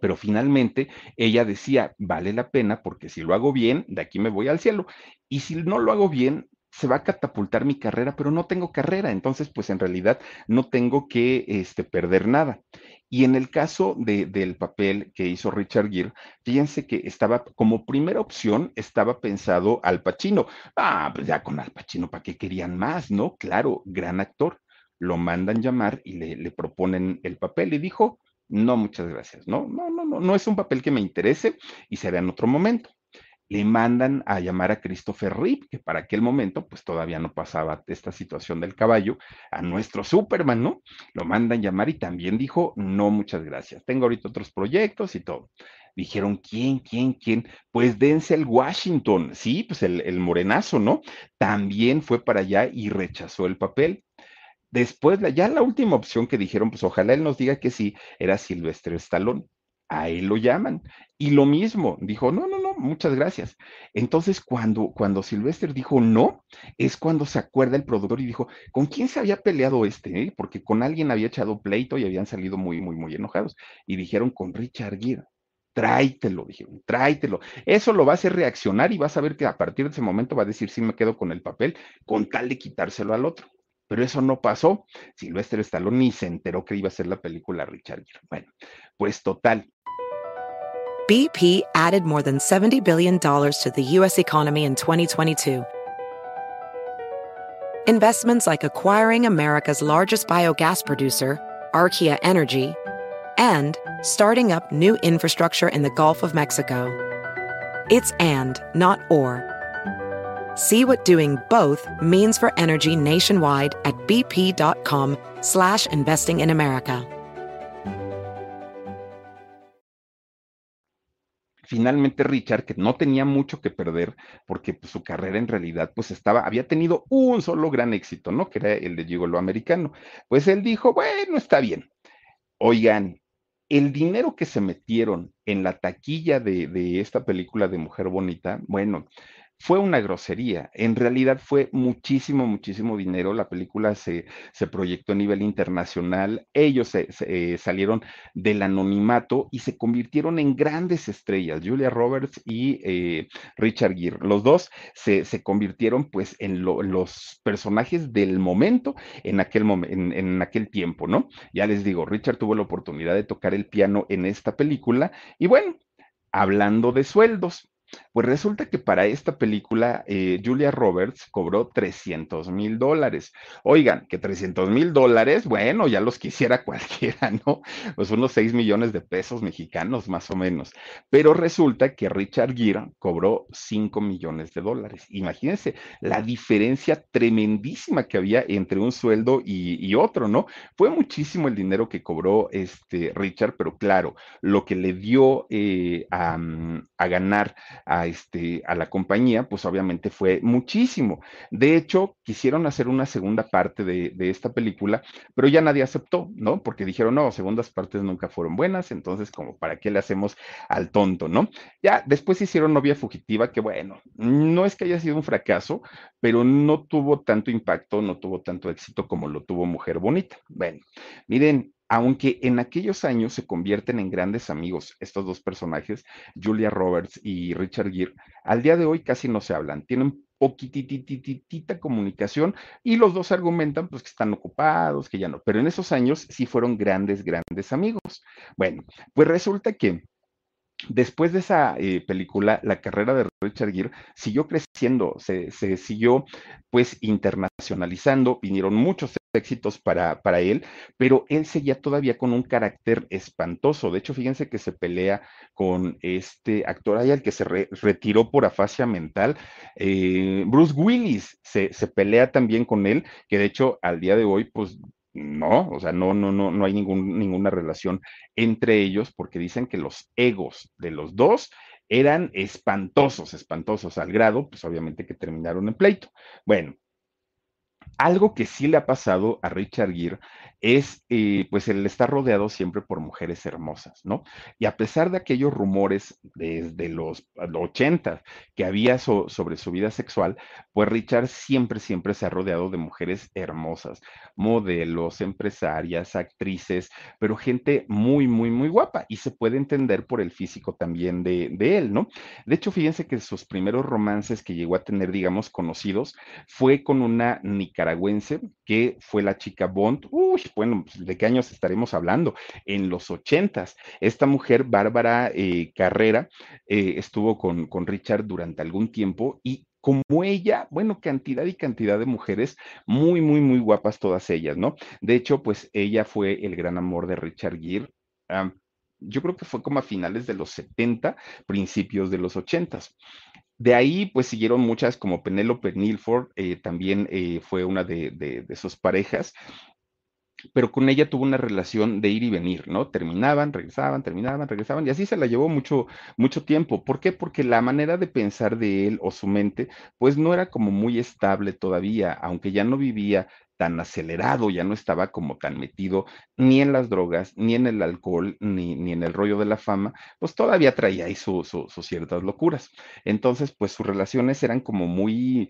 pero finalmente ella decía, vale la pena porque si lo hago bien, de aquí me voy al cielo. Y si no lo hago bien, se va a catapultar mi carrera, pero no tengo carrera, entonces pues en realidad no tengo que este, perder nada. Y en el caso de, del papel que hizo Richard Gere, fíjense que estaba como primera opción, estaba pensado Al Pacino. Ah, pues ya con Al Pacino, ¿para qué querían más? No, claro, gran actor. Lo mandan llamar y le, le proponen el papel y dijo, no, muchas gracias. No, no, no, no, no es un papel que me interese y será en otro momento. Le mandan a llamar a Christopher Reeve, que para aquel momento, pues todavía no pasaba esta situación del caballo, a nuestro Superman, ¿no? Lo mandan llamar y también dijo, no, muchas gracias. Tengo ahorita otros proyectos y todo. Dijeron, ¿quién, quién, quién? Pues Denzel Washington, sí, pues el, el morenazo, ¿no? También fue para allá y rechazó el papel. Después, ya la última opción que dijeron, pues ojalá él nos diga que sí, era Silvestre Stallone. A él lo llaman. Y lo mismo, dijo, no, no, no, muchas gracias. Entonces, cuando, cuando Silvestre dijo no, es cuando se acuerda el productor y dijo, ¿con quién se había peleado este? Eh? Porque con alguien había echado pleito y habían salido muy, muy, muy enojados. Y dijeron, con Richard Gere tráitelo, dijeron, tráitelo. Eso lo va a hacer reaccionar y vas a ver que a partir de ese momento va a decir, sí me quedo con el papel, con tal de quitárselo al otro. Pero eso no pasó. Silvestre Stallone ni se enteró que iba a ser la película Richard Gere. Bueno, pues total. BP added more than $70 billion to the U.S. economy in 2022. Investments like acquiring America's largest biogas producer, Archaea Energy, and starting up new infrastructure in the Gulf of Mexico. It's and, not or. See what doing both means for energy nationwide at bp.com slash investing in America. Finalmente Richard, que no tenía mucho que perder, porque pues, su carrera en realidad pues estaba, había tenido un solo gran éxito, ¿no? Que era el de Gigolo americano. Pues él dijo, bueno, está bien. Oigan, el dinero que se metieron en la taquilla de, de esta película de Mujer Bonita, bueno, fue una grosería. En realidad fue muchísimo, muchísimo dinero. La película se, se proyectó a nivel internacional. Ellos se, se, eh, salieron del anonimato y se convirtieron en grandes estrellas. Julia Roberts y eh, Richard Gere. Los dos se, convirtieron pues en lo, los personajes del momento en aquel, momen, en, en aquel tiempo, ¿no? Ya les digo, Richard tuvo la oportunidad de tocar el piano en esta película y bueno, hablando de sueldos pues resulta que para esta película eh, Julia Roberts cobró 300 mil dólares. Oigan, que 300 mil dólares, bueno, ya los quisiera cualquiera, ¿no? Pues unos 6 millones de pesos mexicanos más o menos. Pero resulta que Richard Gere cobró 5 millones de dólares. Imagínense la diferencia tremendísima que había entre un sueldo y, otro, ¿no? Fue muchísimo el dinero que cobró este Richard, pero claro, lo que le dio eh, a, a ganar a, este, a la compañía, pues obviamente fue muchísimo. De hecho, quisieron hacer una segunda parte de, esta película, pero ya nadie aceptó, ¿no? Porque dijeron, no, segundas partes nunca fueron buenas, entonces como para qué le hacemos al tonto, ¿no? Ya después hicieron Novia Fugitiva, que bueno, no es que haya sido un fracaso, pero no tuvo tanto impacto, no tuvo tanto éxito como lo tuvo Mujer Bonita. Bueno, miren, aunque en aquellos años se convierten en grandes amigos estos dos personajes, Julia Roberts y Richard Gere, al día de hoy casi no se hablan, tienen poquitititita comunicación y los dos argumentan pues que están ocupados, que ya no, pero en esos años sí fueron grandes, grandes amigos. Bueno, pues resulta que Después de esa eh, película, la carrera de Richard Gere siguió creciendo, se, siguió pues internacionalizando, vinieron muchos éxitos para, para, él, pero él seguía todavía con un carácter espantoso. De hecho, fíjense que se pelea con este actor ahí, el que se retiró por afasia mental, eh, Bruce Willis, se, se pelea también con él, que de hecho al día de hoy pues no, o sea, no, no, no, no hay ningún, ninguna relación entre ellos porque dicen que los egos de los dos eran espantosos, espantosos al grado, pues obviamente que terminaron en pleito. Bueno, algo que sí le ha pasado a Richard Gere es, eh, pues, el estar rodeado siempre por mujeres hermosas, ¿no? Y a pesar de aquellos rumores desde los 80 que había sobre su vida sexual, pues Richard siempre, siempre se ha rodeado de mujeres hermosas, modelos, empresarias, actrices, pero gente muy, muy, muy guapa y se puede entender por el físico también de, de él, ¿no? De hecho, fíjense que sus primeros romances que llegó a tener, digamos, conocidos, fue con una nicaragüense que fue la chica Bond, uy, bueno, pues, ¿de qué años estaremos hablando? En los ochentas. Esta mujer, Bárbara eh, Carrera, eh, estuvo con, con Richard durante algún tiempo y como ella, bueno, cantidad y cantidad de mujeres muy, muy, muy guapas todas ellas, ¿no? De hecho, pues ella fue el gran amor de Richard Gere. yo creo que fue como a finales de los 70, principios de los 80. De ahí, pues siguieron muchas como Penélope Nilford, eh, también fue una de, de, sus parejas, pero con ella tuvo una relación de ir y venir, ¿no? Terminaban, regresaban, terminaban, regresaban, y así se la llevó mucho, mucho tiempo. ¿Por qué? Porque la manera de pensar de él o su mente, pues no era como muy estable todavía, aunque ya no vivía tan acelerado, ya no estaba como tan metido ni en las drogas, ni en el alcohol, ni, ni en el rollo de la fama, pues todavía traía ahí sus ciertas locuras. Entonces, pues sus relaciones eran como muy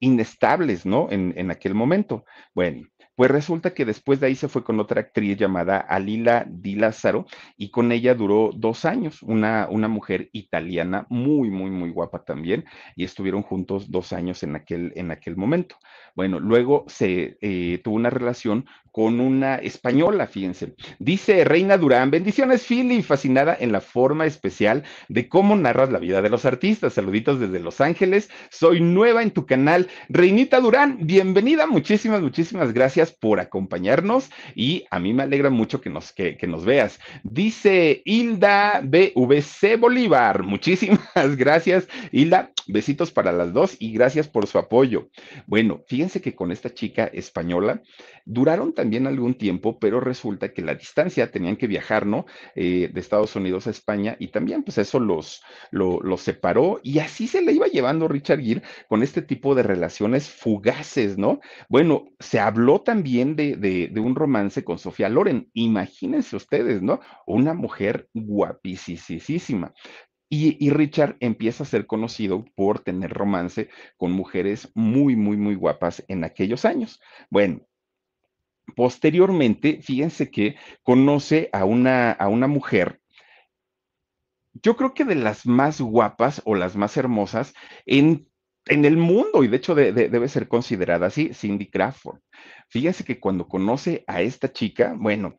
inestables, ¿no? En, en aquel momento. Bueno, pues resulta que después de ahí se fue con otra actriz llamada Alila Di Lázaro y con ella duró dos años, una, una mujer italiana muy, muy, muy guapa también, y estuvieron juntos dos años en aquel, en aquel momento. Bueno, luego se eh, tuvo una relación con una española, fíjense. Dice Reina Durán, bendiciones, Philly, fascinada en la forma especial de cómo narras la vida de los artistas. Saluditos desde Los Ángeles. Soy nueva en tu canal. Reinita Durán, bienvenida. Muchísimas, muchísimas gracias por acompañarnos y a mí me alegra mucho que nos, que, que nos veas. Dice Hilda BVC Bolívar, muchísimas gracias, Hilda. Besitos para las dos y gracias por su apoyo. Bueno, fíjense que con esta chica española duraron también algún tiempo, pero resulta que la distancia tenían que viajar, ¿no? Eh, de Estados Unidos a España y también pues eso los, los separó y así se le iba llevando Richard Gere con este tipo de relaciones fugaces, ¿no? Bueno, se habló también de, de un romance con Sofía Loren, imagínense ustedes, ¿no? Una mujer guapísima. Y, Richard empieza a ser conocido por tener romance con mujeres muy, muy, muy guapas en aquellos años. Bueno, posteriormente, fíjense que conoce a una, a una mujer, yo creo que de las más guapas o las más hermosas en, en el mundo, y de hecho debe ser considerada así, Cindy Crawford. Fíjense que cuando conoce a esta chica, bueno,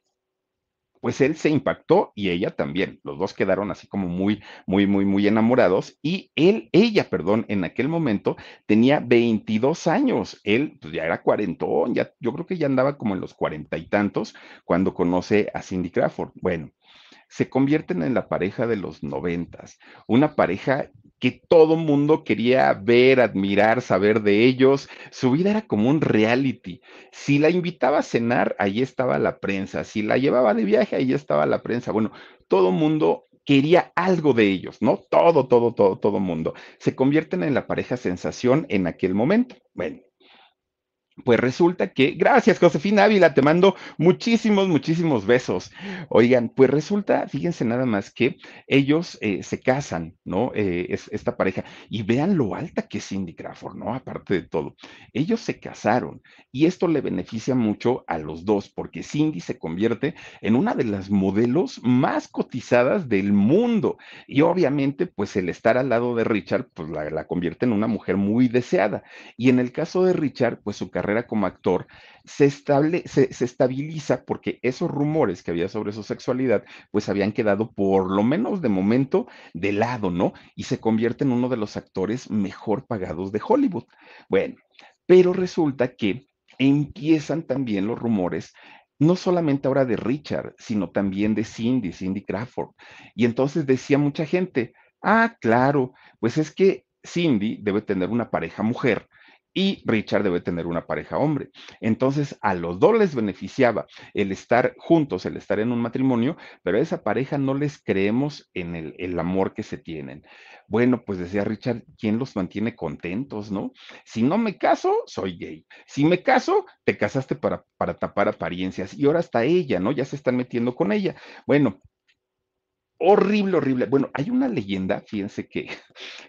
pues él se impactó y ella también. Los dos quedaron así como muy, muy, muy, muy enamorados y él, ella, perdón, en aquel momento tenía 22 años. Él pues ya era cuarentón, ya, yo creo que ya andaba como en los cuarenta y tantos cuando conoce a Cindy Crawford. Bueno, se convierten en la pareja de los noventas, una pareja que todo mundo quería ver, admirar, saber de ellos. Su vida era como un reality. Si la invitaba a cenar, ahí estaba la prensa. Si la llevaba de viaje, ahí estaba la prensa. Bueno, todo mundo quería algo de ellos, ¿no? Todo, todo, todo, todo mundo. Se convierten en la pareja sensación en aquel momento. Bueno, pues resulta que, gracias Josefina Ávila, te mando muchísimos, muchísimos besos. Oigan, pues resulta, fíjense nada más que ellos eh, se casan, ¿no? Eh, es, esta pareja, y vean lo alta que es Cindy Crawford, ¿no? Aparte de todo, ellos se casaron y esto le beneficia mucho a los dos porque Cindy se convierte en una de las modelos más cotizadas del mundo y obviamente, pues el estar al lado de Richard, pues la, la convierte en una mujer muy deseada. Y en el caso de Richard, pues su carrera como actor se, estable, se, estabiliza porque esos rumores que había sobre su sexualidad pues habían quedado por lo menos de momento de lado, ¿no? Y se convierte en uno de los actores mejor pagados de Hollywood. Bueno, pero resulta que empiezan también los rumores no solamente ahora de Richard, sino también de Cindy, Cindy Crawford. Y entonces decía mucha gente, ah, claro, pues es que Cindy debe tener una pareja mujer y Richard debe tener una pareja hombre. Entonces, a los dos les beneficiaba el estar juntos, el estar en un matrimonio, pero a esa pareja no les creemos en el, amor que se tienen. Bueno, pues decía Richard, ¿quién los mantiene contentos, no? Si no me caso, soy gay. Si me caso, te casaste para, para tapar apariencias. Y ahora está ella, ¿no? Ya se están metiendo con ella. Bueno, horrible, horrible. Bueno, hay una leyenda, fíjense que,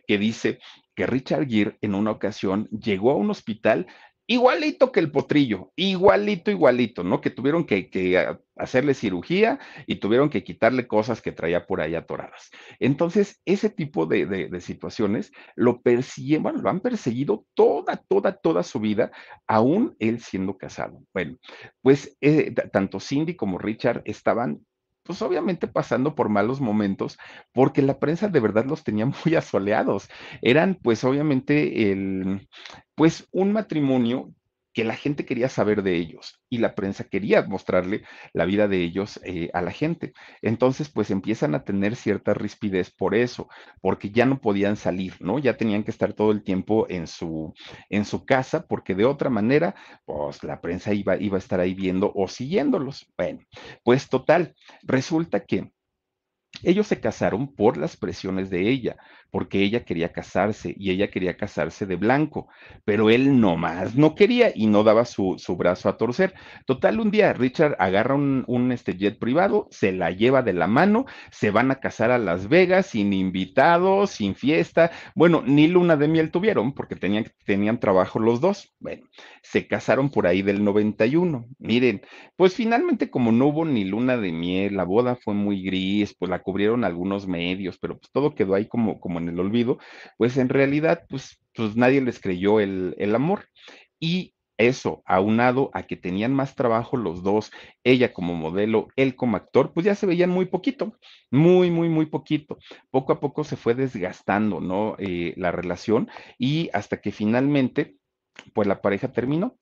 que dice que Richard Gere en una ocasión llegó a un hospital igualito que el potrillo, igualito, igualito, ¿no? Que tuvieron que, hacerle cirugía y tuvieron que quitarle cosas que traía por ahí atoradas. Entonces, ese tipo de situaciones lo persiguen, bueno, lo han perseguido toda, toda, toda su vida, aún él siendo casado. Bueno, pues eh, tanto Cindy como Richard estaban pues obviamente pasando por malos momentos, porque la prensa de verdad los tenía muy asoleados. Eran pues obviamente el, pues un matrimonio que la gente quería saber de ellos y la prensa quería mostrarle la vida de ellos eh, a la gente. Entonces, pues empiezan a tener cierta rispidez por eso, porque ya no podían salir, ¿no? Ya tenían que estar todo el tiempo en su, en su casa, porque de otra manera, pues la prensa iba, iba a estar ahí viendo o siguiéndolos. Bueno, pues total, resulta que ellos se casaron por las presiones de ella, porque ella quería casarse y ella quería casarse de blanco, pero él nomás no quería y no daba su, su brazo a torcer. Total, un día Richard agarra un, un, este jet privado, se la lleva de la mano, se van a casar a Las Vegas sin invitados, sin fiesta. Bueno, ni luna de miel tuvieron porque tenían, tenían trabajo los dos. Bueno, se casaron por ahí del 91. Miren, pues finalmente como no hubo ni luna de miel, la boda fue muy gris, pues la cubrieron algunos medios, pero pues todo quedó ahí como, como en el olvido, pues en realidad, pues, pues nadie les creyó el, el amor. Y eso, aunado a que tenían más trabajo los dos, ella como modelo, él como actor, pues ya se veían muy poquito, muy, muy, muy poquito. Poco a poco se fue desgastando, ¿no? Eh, la relación y hasta que finalmente, pues la pareja terminó.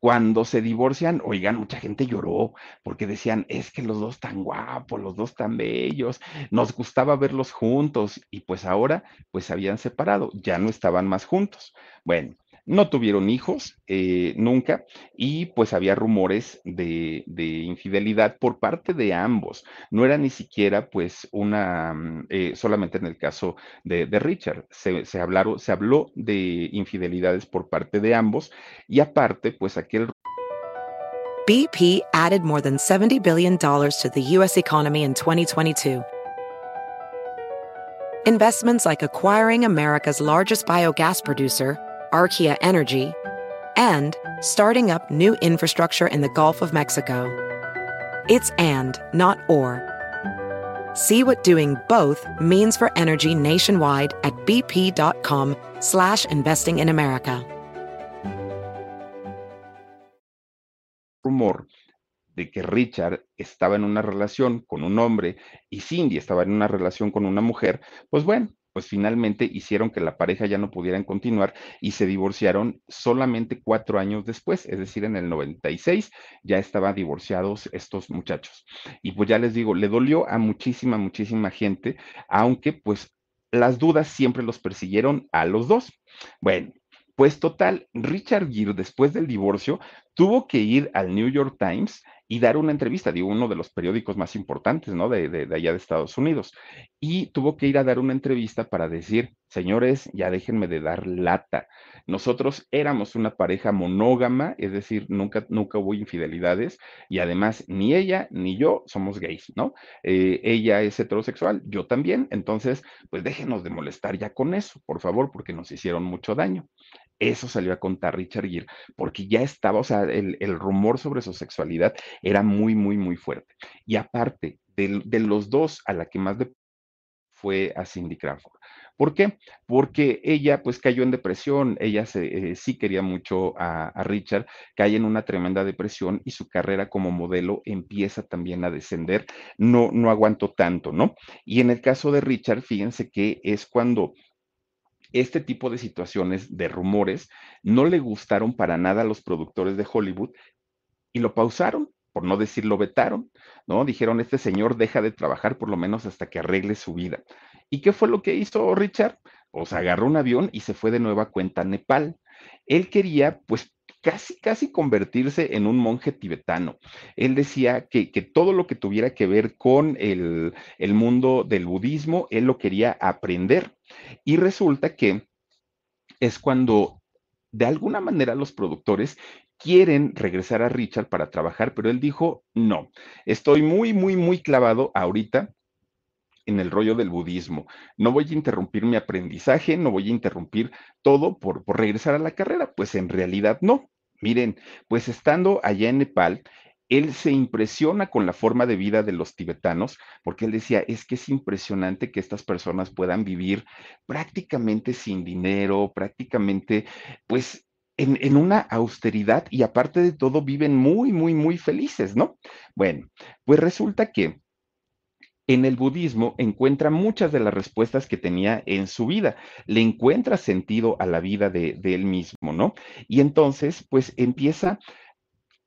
Cuando se divorcian, oigan, mucha gente lloró porque decían, es que los dos tan guapos, los dos tan bellos, nos gustaba verlos juntos y pues ahora pues habían separado, ya no estaban más juntos. Bueno, no tuvieron hijos eh, nunca y pues había rumores de, de, infidelidad por parte de ambos. No era ni siquiera pues una, mm, eh, solamente en el caso de, Richard, se, se, hablaron, se habló de infidelidades por parte de ambos y aparte pues aquel... BP added more than $70 billion to the U.S. economy in 2022. Investments like acquiring America's largest biogas producer, Archaea Energy, and starting up new infrastructure in the Gulf of Mexico. It's and, not or. See what doing both means for energy nationwide at bp.com slash investing in America. Rumor de que Richard estaba en una relación con un hombre y Cindy estaba en una relación con una mujer, pues bueno, pues finalmente hicieron que la pareja ya no pudieran continuar y se divorciaron solamente cuatro años después, es decir, en el 96 ya estaban divorciados estos muchachos. Y pues ya les digo, le dolió a muchísima, muchísima gente, aunque pues las dudas siempre los persiguieron a los dos. Bueno, pues total, Richard Gere después del divorcio tuvo que ir al New York Times y dar una entrevista, digo, uno de los periódicos más importantes, ¿no? De, de, allá de Estados Unidos. Y tuvo que ir a dar una entrevista para decir, señores, ya déjenme de dar lata. Nosotros éramos una pareja monógama, es decir, nunca, nunca hubo infidelidades y además ni ella ni yo somos gays, ¿no? Eh, ella es heterosexual, yo también, entonces, pues déjenos de molestar ya con eso, por favor, porque nos hicieron mucho daño. Eso salió a contar Richard Gere, porque ya estaba, o sea, el, el, rumor sobre su sexualidad era muy, muy, muy fuerte. Y aparte, de, de los dos, a la que más de fue a Cindy Crawford. ¿Por qué? Porque ella pues cayó en depresión, ella eh, sí quería mucho a, a, Richard, cae en una tremenda depresión y su carrera como modelo empieza también a descender, no, no aguantó tanto, ¿no? Y en el caso de Richard, fíjense que es cuando este tipo de situaciones de rumores no le gustaron para nada a los productores de Hollywood y lo pausaron, por no decir lo vetaron, ¿no? Dijeron, este señor deja de trabajar por lo menos hasta que arregle su vida. ¿Y qué fue lo que hizo Richard? Pues agarró un avión y se fue de nueva cuenta a Nepal. Él quería, pues, casi, casi convertirse en un monje tibetano. Él decía que, que todo lo que tuviera que ver con el, el mundo del budismo, él lo quería aprender. Y resulta que es cuando de alguna manera los productores quieren regresar a Richard para trabajar, pero él dijo, no, estoy muy, muy, muy clavado ahorita en el rollo del budismo. No voy a interrumpir mi aprendizaje, no voy a interrumpir todo por, por regresar a la carrera. Pues en realidad no. Miren, pues estando allá en Nepal, él se impresiona con la forma de vida de los tibetanos, porque él decía, es que es impresionante que estas personas puedan vivir prácticamente sin dinero, prácticamente, pues, en, en, una austeridad y aparte de todo viven muy, muy, muy felices, ¿no? Bueno, pues resulta que en el budismo encuentra muchas de las respuestas que tenía en su vida, le encuentra sentido a la vida de, él mismo, ¿no? Y entonces, pues empieza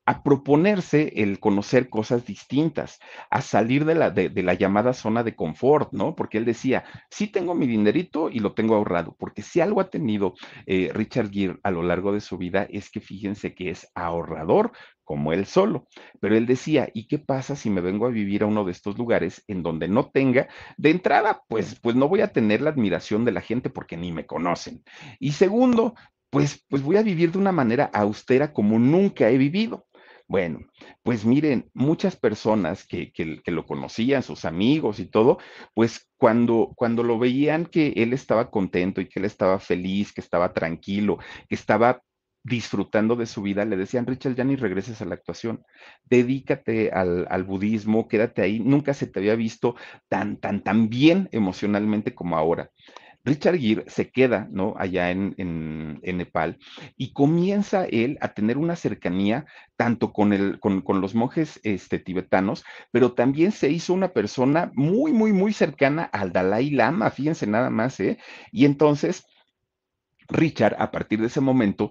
a proponerse el conocer cosas distintas, a salir de la, de, de, la llamada zona de confort, ¿no? Porque él decía, sí tengo mi dinerito y lo tengo ahorrado, porque si algo ha tenido eh, Richard Gere a lo largo de su vida es que fíjense que es ahorrador como él solo. Pero él decía, ¿y qué pasa si me vengo a vivir a uno de estos lugares en donde no tenga, de entrada, pues, pues no voy a tener la admiración de la gente porque ni me conocen. Y segundo, pues, pues voy a vivir de una manera austera como nunca he vivido. Bueno, pues miren, muchas personas que, que, lo conocían, sus amigos y todo, pues cuando, cuando lo veían que él estaba contento y que él estaba feliz, que estaba tranquilo, que estaba disfrutando de su vida, le decían, Richard, ya ni regreses a la actuación, dedícate al, al, budismo, quédate ahí, nunca se te había visto tan, tan, tan bien emocionalmente como ahora. Richard Gere se queda, ¿no? Allá en, en, Nepal y comienza él a tener una cercanía tanto con, el, con, con los monjes este, tibetanos, pero también se hizo una persona muy, muy, muy cercana al Dalai Lama, fíjense nada más, ¿eh? Y entonces... Richard, a partir de ese momento,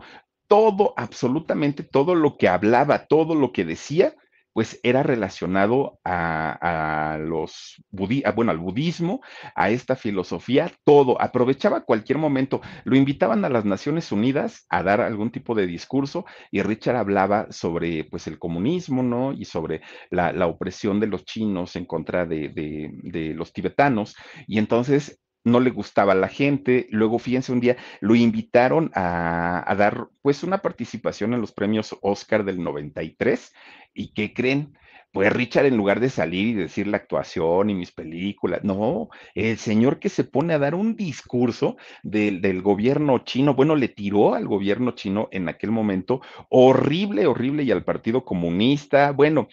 todo, absolutamente todo lo que hablaba, todo lo que decía, pues era relacionado a, los budi a, bueno, al budismo, a esta filosofía, todo, aprovechaba cualquier momento, lo invitaban a las Naciones Unidas a dar algún tipo de discurso y Richard hablaba sobre pues el comunismo, ¿no? Y sobre la, la opresión de los chinos en contra de, de los tibetanos. Y entonces no le gustaba a la gente. Luego, fíjense, un día lo invitaron a, a, dar pues una participación en los premios Oscar del 93. ¿Y qué creen? Pues Richard, en lugar de salir y decir la actuación y mis películas, no, el señor que se pone a dar un discurso del, del gobierno chino, bueno, le tiró al gobierno chino en aquel momento, horrible, horrible, y al Partido Comunista, bueno,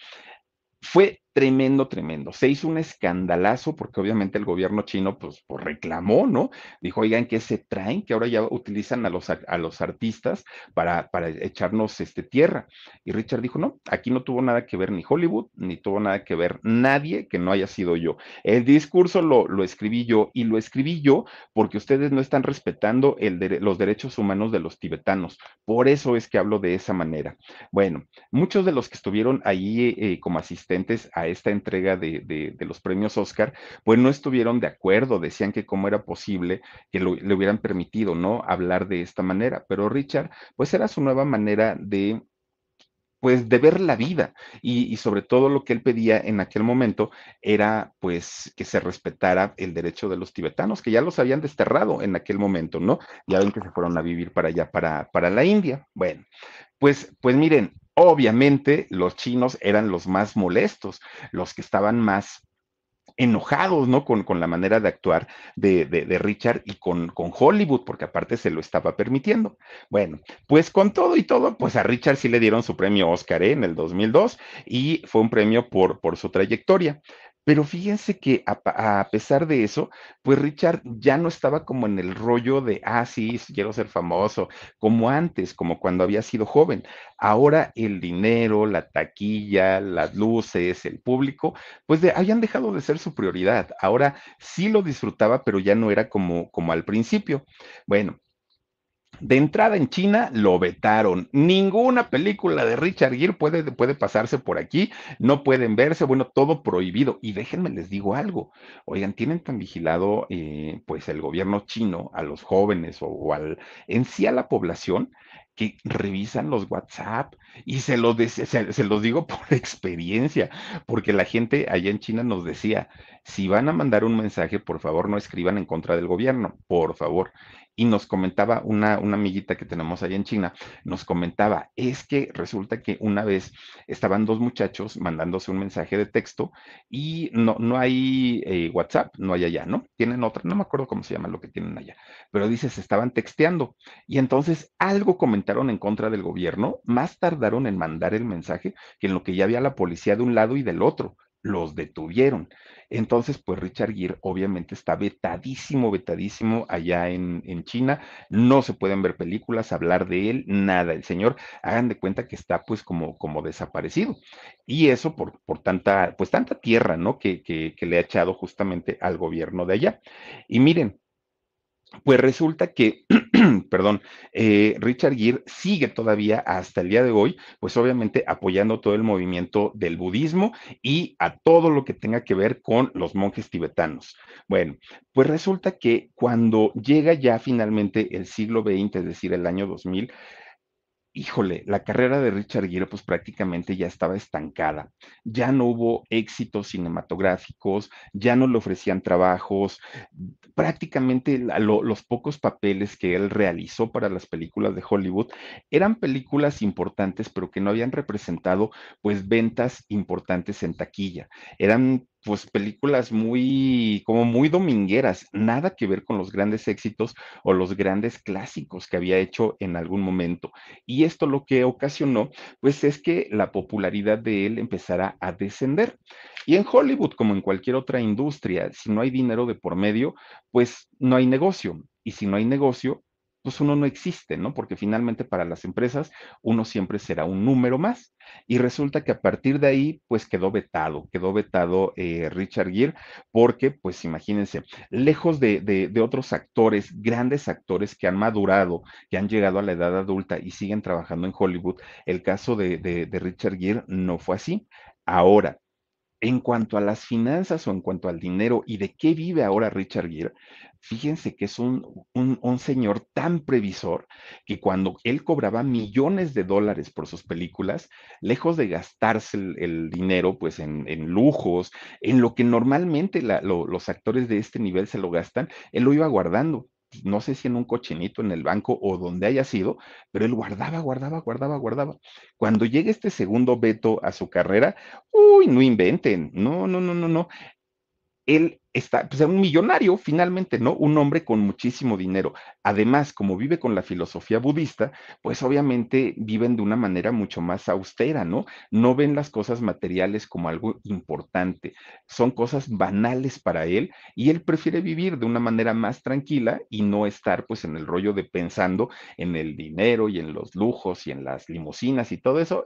fue tremendo, tremendo. Se hizo un escandalazo porque obviamente el gobierno chino pues, pues reclamó, ¿no? Dijo, oigan, ¿qué se traen? Que ahora ya utilizan a los, a los artistas para, para echarnos este, tierra. Y Richard dijo, no, aquí no tuvo nada que ver ni Hollywood, ni tuvo nada que ver nadie que no haya sido yo. El discurso lo, lo escribí yo y lo escribí yo porque ustedes no están respetando los derechos humanos de los tibetanos. Por eso es que hablo de esa manera. Bueno, muchos de los que estuvieron ahí eh, como asistentes a esta entrega de, de, los premios Oscar, pues no estuvieron de acuerdo, decían que cómo era posible que le hubieran permitido, ¿no? Hablar de esta manera. Pero Richard, pues era su nueva manera de pues de ver la vida y, sobre todo lo que él pedía en aquel momento era pues que se respetara el derecho de los tibetanos que ya los habían desterrado en aquel momento, ¿no? Ya ven que se fueron a vivir para allá, para, para la India. Bueno, pues, pues miren, obviamente los chinos eran los más molestos, los que estaban más enojados, ¿no? Con, con la manera de actuar de, de, Richard y con, con, Hollywood, porque aparte se lo estaba permitiendo. Bueno, pues con todo y todo, pues a Richard sí le dieron su premio Oscar ¿eh? en el 2002 y fue un premio por, por su trayectoria. Pero fíjense que a, pesar de eso, pues Richard ya no estaba como en el rollo de, ah, sí, quiero ser famoso, como antes, como cuando había sido joven. Ahora el dinero, la taquilla, las luces, el público, pues de, habían dejado de ser su prioridad. Ahora sí lo disfrutaba, pero ya no era como, como al principio. Bueno, de entrada en China lo vetaron. Ninguna película de Richard Gere puede, puede, pasarse por aquí, no pueden verse, bueno, todo prohibido. Y déjenme les digo algo, oigan, tienen tan vigilado eh, pues el gobierno chino a los jóvenes o, al, en sí a la población que revisan los WhatsApp y se los, se los digo por experiencia, porque la gente allá en China nos decía, si van a mandar un mensaje, por favor no escriban en contra del gobierno, por favor y nos comentaba una, una amiguita que tenemos ahí en China, nos comentaba, es que resulta que una vez estaban dos muchachos mandándose un mensaje de texto y no, no hay eh, WhatsApp, no hay allá, ¿no? Tienen otra, no me acuerdo cómo se llama lo que tienen allá, pero dice, se estaban texteando y entonces algo comentaron en contra del gobierno, más tardaron en mandar el mensaje que en lo que ya había la policía de un lado y del otro los detuvieron. Entonces, pues Richard Gere obviamente está vetadísimo, vetadísimo allá en, en, China. No se pueden ver películas, hablar de él, nada. El señor, hagan de cuenta que está pues como, como desaparecido. Y eso por, por tanta, pues tanta tierra, ¿no? Que, que, que le ha echado justamente al gobierno de allá. Y miren, pues resulta que, perdón, eh, Richard Gere sigue todavía hasta el día de hoy, pues obviamente apoyando todo el movimiento del budismo y a todo lo que tenga que ver con los monjes tibetanos. Bueno, pues resulta que cuando llega ya finalmente el siglo XX, es decir, el año 2000, híjole, la carrera de Richard Gere pues prácticamente ya estaba estancada. Ya no hubo éxitos cinematográficos, ya no le ofrecían trabajos, prácticamente lo, los pocos papeles que él realizó para las películas de Hollywood eran películas importantes, pero que no habían representado pues ventas importantes en taquilla. Eran pues películas muy, como muy domingueras, nada que ver con los grandes éxitos o los grandes clásicos que había hecho en algún momento. Y esto lo que ocasionó, pues es que la popularidad de él empezara a descender. Y en Hollywood, como en cualquier otra industria, si no hay dinero de por medio, pues no hay negocio. Y si no hay negocio, pues uno no existe, ¿no? Porque finalmente para las empresas uno siempre será un número más. Y resulta que a partir de ahí, pues quedó vetado, quedó vetado eh, Richard Gere, porque, pues imagínense, lejos de, otros actores, grandes actores que han madurado, que han llegado a la edad adulta y siguen trabajando en Hollywood, el caso de Richard Gere no fue así. Ahora, en cuanto a las finanzas o en cuanto al dinero y de qué vive ahora Richard Gere, fíjense que es un, un, señor tan previsor que cuando él cobraba millones de dólares por sus películas, lejos de gastarse el, dinero pues en, en, lujos, en lo que normalmente los actores de este nivel se lo gastan, él lo iba guardando no sé si en un cochinito en el banco o donde haya sido, pero él guardaba, guardaba, guardaba, guardaba. Cuando llega este segundo veto a su carrera, uy, no inventen, no, no, no, no, no. Él está, pues, un millonario finalmente, ¿no? Un hombre con muchísimo dinero. Además, como vive con la filosofía budista, pues obviamente viven de una manera mucho más austera, ¿no? No ven las cosas materiales como algo importante, son cosas banales para él y él prefiere vivir de una manera más tranquila y no estar pues en el rollo de pensando en el dinero y en los lujos y en las limusinas y todo eso.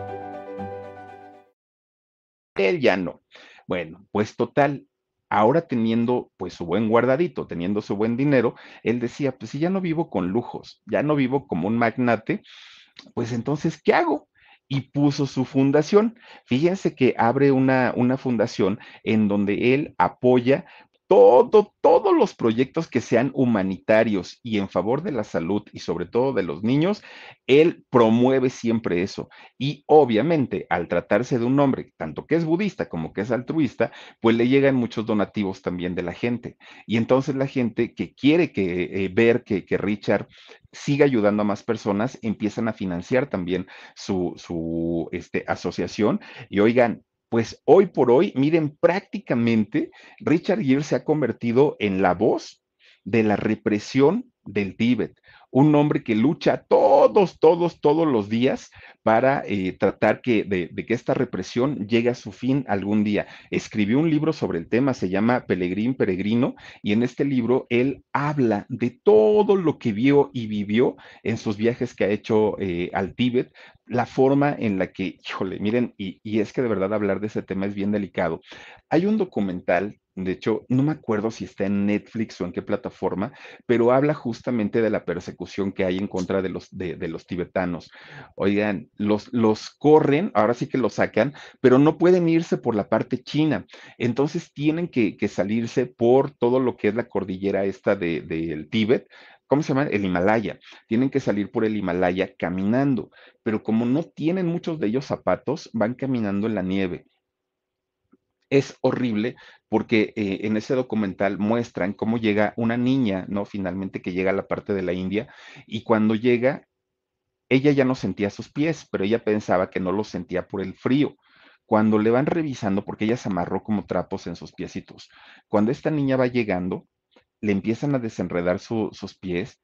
Él ya no. Bueno, pues total, ahora teniendo pues su buen guardadito, teniendo su buen dinero, él decía, pues si ya no vivo con lujos, ya no vivo como un magnate, pues entonces, ¿qué hago? y puso su fundación. Fíjense que abre una, una fundación en donde él apoya todo, todos los proyectos que sean humanitarios y en favor de la salud y sobre todo de los niños, él promueve siempre eso. Y obviamente, al tratarse de un hombre, tanto que es budista como que es altruista, pues le llegan muchos donativos también de la gente. Y entonces la gente que quiere que, eh, ver que, que, Richard siga ayudando a más personas, empiezan a financiar también su, su este, asociación. Y oigan, pues hoy por hoy, miren, prácticamente Richard Gere se ha convertido en la voz de la represión del Tíbet un hombre que lucha todos, todos, todos los días para eh, tratar que, de, que esta represión llegue a su fin algún día. Escribió un libro sobre el tema, se llama Pelegrín Peregrino, y en este libro él habla de todo lo que vio y vivió en sus viajes que ha hecho eh, al Tíbet, la forma en la que, híjole, miren, y, y es que de verdad hablar de ese tema es bien delicado. Hay un documental de hecho, no me acuerdo si está en Netflix o en qué plataforma, pero habla justamente de la persecución que hay en contra de los, de, los tibetanos. Oigan, los, corren, ahora sí que los sacan, pero no pueden irse por la parte china. Entonces tienen que, salirse por todo lo que es la cordillera esta del de, Tíbet, ¿cómo se llama? El Himalaya. Tienen que salir por el Himalaya caminando, pero como no tienen muchos de ellos zapatos, van caminando en la nieve es horrible porque eh, en ese documental muestran cómo llega una niña, ¿no? Finalmente que llega a la parte de la India y cuando llega, ella ya no sentía sus pies, pero ella pensaba que no los sentía por el frío. Cuando le van revisando, porque ella se amarró como trapos en sus piecitos, cuando esta niña va llegando, le empiezan a desenredar sus pies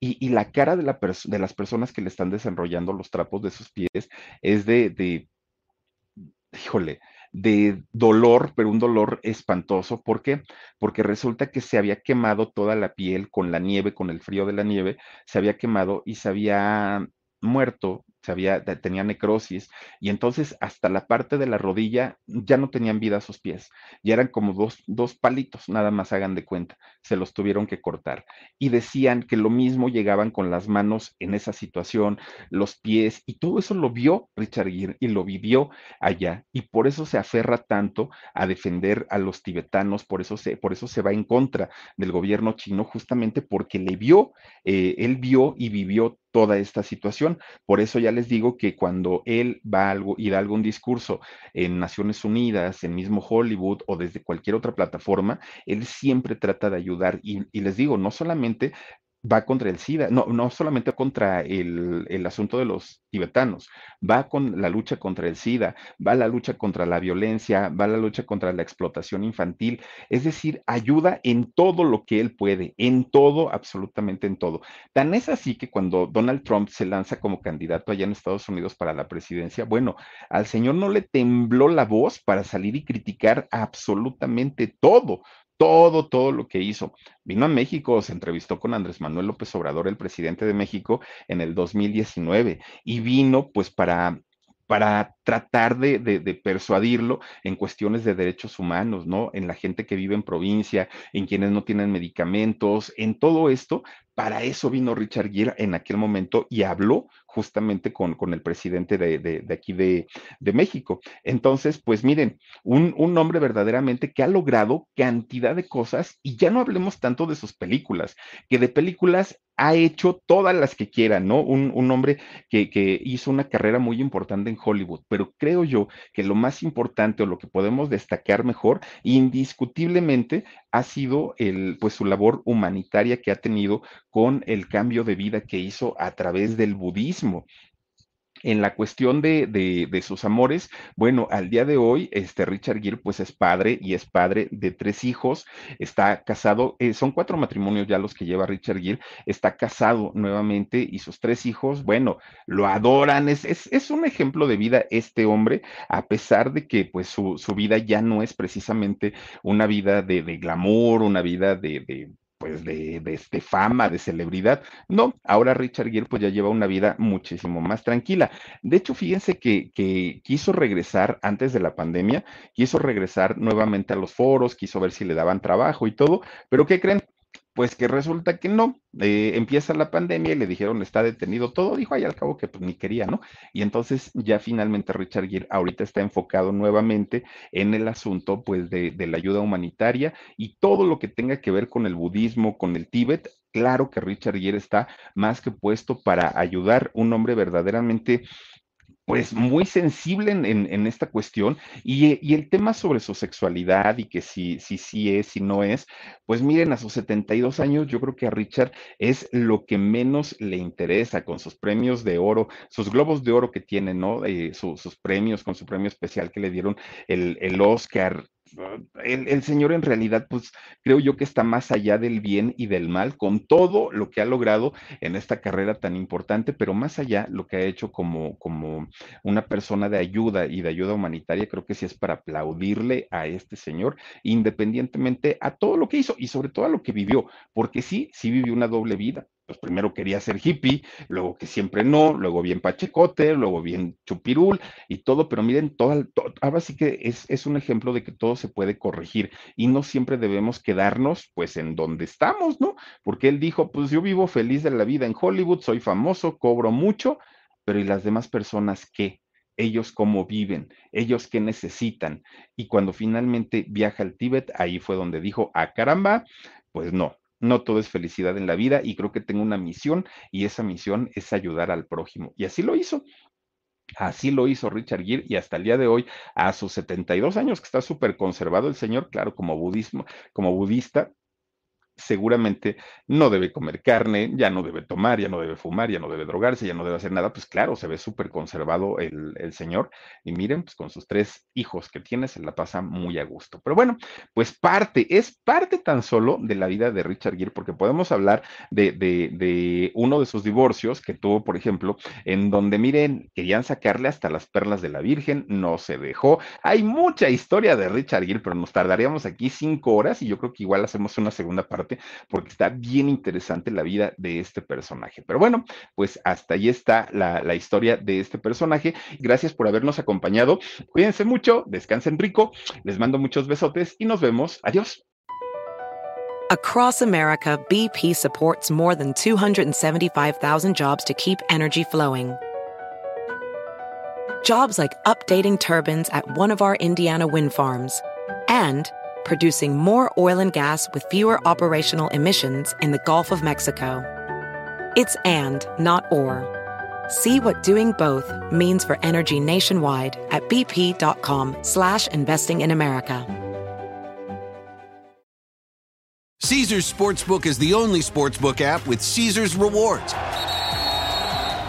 y, la cara de, la de, las personas que le están desenrollando los trapos de sus pies es de, de híjole, de dolor, pero un dolor espantoso. ¿Por qué? Porque resulta que se había quemado toda la piel con la nieve, con el frío de la nieve, se había quemado y se había muerto se había, tenía necrosis y entonces hasta la parte de la rodilla ya no tenían vida sus pies, ya eran como dos, dos palitos, nada más hagan de cuenta, se los tuvieron que cortar. Y decían que lo mismo llegaban con las manos en esa situación, los pies, y todo eso lo vio Richard Gere y lo vivió allá, y por eso se aferra tanto a defender a los tibetanos, por eso se, por eso se va en contra del gobierno chino, justamente porque le vio, eh, él vio y vivió toda esta situación. Por eso ya les digo que cuando él va algo, y da algún discurso en Naciones Unidas, en mismo Hollywood o desde cualquier otra plataforma, él siempre trata de ayudar. Y les digo, no solamente va contra el SIDA, no, no solamente contra el, el, asunto de los tibetanos, va con la lucha contra el SIDA, va la lucha contra la violencia, va la lucha contra la explotación infantil, es decir, ayuda en todo lo que él puede, en todo, absolutamente en todo. Tan es así que cuando Donald Trump se lanza como candidato allá en Estados Unidos para la presidencia, bueno, al señor no le tembló la voz para salir y criticar absolutamente todo, todo, todo lo que hizo. Vino a México, se entrevistó con Andrés Manuel López Obrador, el presidente de México, en el 2019, y vino pues para, para tratar de, de, persuadirlo en cuestiones de derechos humanos, ¿no? En la gente que vive en provincia, en quienes no tienen medicamentos, en todo esto. Para eso vino Richard Gere en aquel momento y habló justamente con, con el presidente de, de aquí de, México. Entonces, pues miren, un, un, hombre verdaderamente que ha logrado cantidad de cosas y ya no hablemos tanto de sus películas, que de películas ha hecho todas las que quiera, ¿no? Un, hombre que, que, hizo una carrera muy importante en Hollywood, pero creo yo que lo más importante o lo que podemos destacar mejor, indiscutiblemente, ha sido el, pues, su labor humanitaria que ha tenido con el cambio de vida que hizo a través del budismo. En la cuestión de, de, sus amores, bueno, al día de hoy, este Richard Gere, pues es padre y es padre de tres hijos, está casado, eh, son cuatro matrimonios ya los que lleva Richard Gere, está casado nuevamente y sus tres hijos, bueno, lo adoran, es, es, es un ejemplo de vida este hombre, a pesar de que pues su, su vida ya no es precisamente una vida de, de glamour, una vida de pues de, de, este, fama, de celebridad. No, ahora Richard Gere pues ya lleva una vida muchísimo más tranquila. De hecho, fíjense que, que quiso regresar antes de la pandemia, quiso regresar nuevamente a los foros, quiso ver si le daban trabajo y todo, pero ¿qué creen? Pues que resulta que no, eh, empieza la pandemia y le dijeron está detenido todo, dijo ahí al cabo que pues ni quería, ¿no? Y entonces ya finalmente Richard Gere ahorita está enfocado nuevamente en el asunto pues de, de la ayuda humanitaria y todo lo que tenga que ver con el budismo, con el Tíbet, claro que Richard Gere está más que puesto para ayudar un hombre verdaderamente pues muy sensible en, esta cuestión y, el tema sobre su sexualidad y que si sí si, es, si no es, pues miren, a sus 72 años yo creo que a Richard es lo que menos le interesa con sus premios de oro, sus globos de oro que tiene, ¿no? Eh, sus premios, con su premio especial que le dieron el, el Oscar, el, Señor en realidad, pues creo yo que está más allá del bien y del mal, con todo lo que ha logrado en esta carrera tan importante, pero más allá lo que ha hecho como, como una persona de ayuda y de ayuda humanitaria, creo que sí es para aplaudirle a este Señor, independientemente a todo lo que hizo y sobre todo a lo que vivió, porque sí, sí vivió una doble vida pues primero quería ser hippie, luego que siempre no, luego bien pachecote, luego bien chupirul y todo, pero miren, todo, ahora sí que es, es, un ejemplo de que todo se puede corregir y no siempre debemos quedarnos pues en donde estamos, ¿no? Porque él dijo, pues yo vivo feliz de la vida en Hollywood, soy famoso, cobro mucho, pero ¿y las demás personas qué? ellos cómo viven, ellos qué necesitan. Y cuando finalmente viaja al Tíbet, ahí fue donde dijo, ah, caramba, pues no, no todo es felicidad en la vida y creo que tengo una misión y esa misión es ayudar al prójimo. Y así lo hizo. Así lo hizo Richard Gere y hasta el día de hoy, a sus 72 años, que está súper conservado el señor, claro, como budismo, como budista, seguramente no debe comer carne, ya no debe tomar, ya no debe fumar, ya no debe drogarse, ya no debe hacer nada, pues claro, se ve súper conservado el, el, señor. Y miren, pues con sus tres hijos que tiene, se la pasa muy a gusto. Pero bueno, pues parte, es parte tan solo de la vida de Richard Gere, porque podemos hablar de, de, de uno de sus divorcios que tuvo, por ejemplo, en donde, miren, querían sacarle hasta las perlas de la Virgen, no se dejó. Hay mucha historia de Richard Gere, pero nos tardaríamos aquí cinco horas y yo creo que igual hacemos una segunda porque está bien interesante la vida de este personaje. Pero bueno, pues hasta ahí está la, la historia de este personaje. Gracias por habernos acompañado. Cuídense mucho, descansen rico, les mando muchos besotes y nos vemos. Adiós. Across America, BP supports more than 275,000 jobs to keep energy flowing. Jobs like updating turbines at one of our Indiana wind farms and producing more oil and gas with fewer operational emissions in the Gulf of Mexico. It's and, not or. See what doing both means for energy nationwide at bp.com slash investing in America. Caesar's Sportsbook is the only sportsbook app with Caesar's rewards.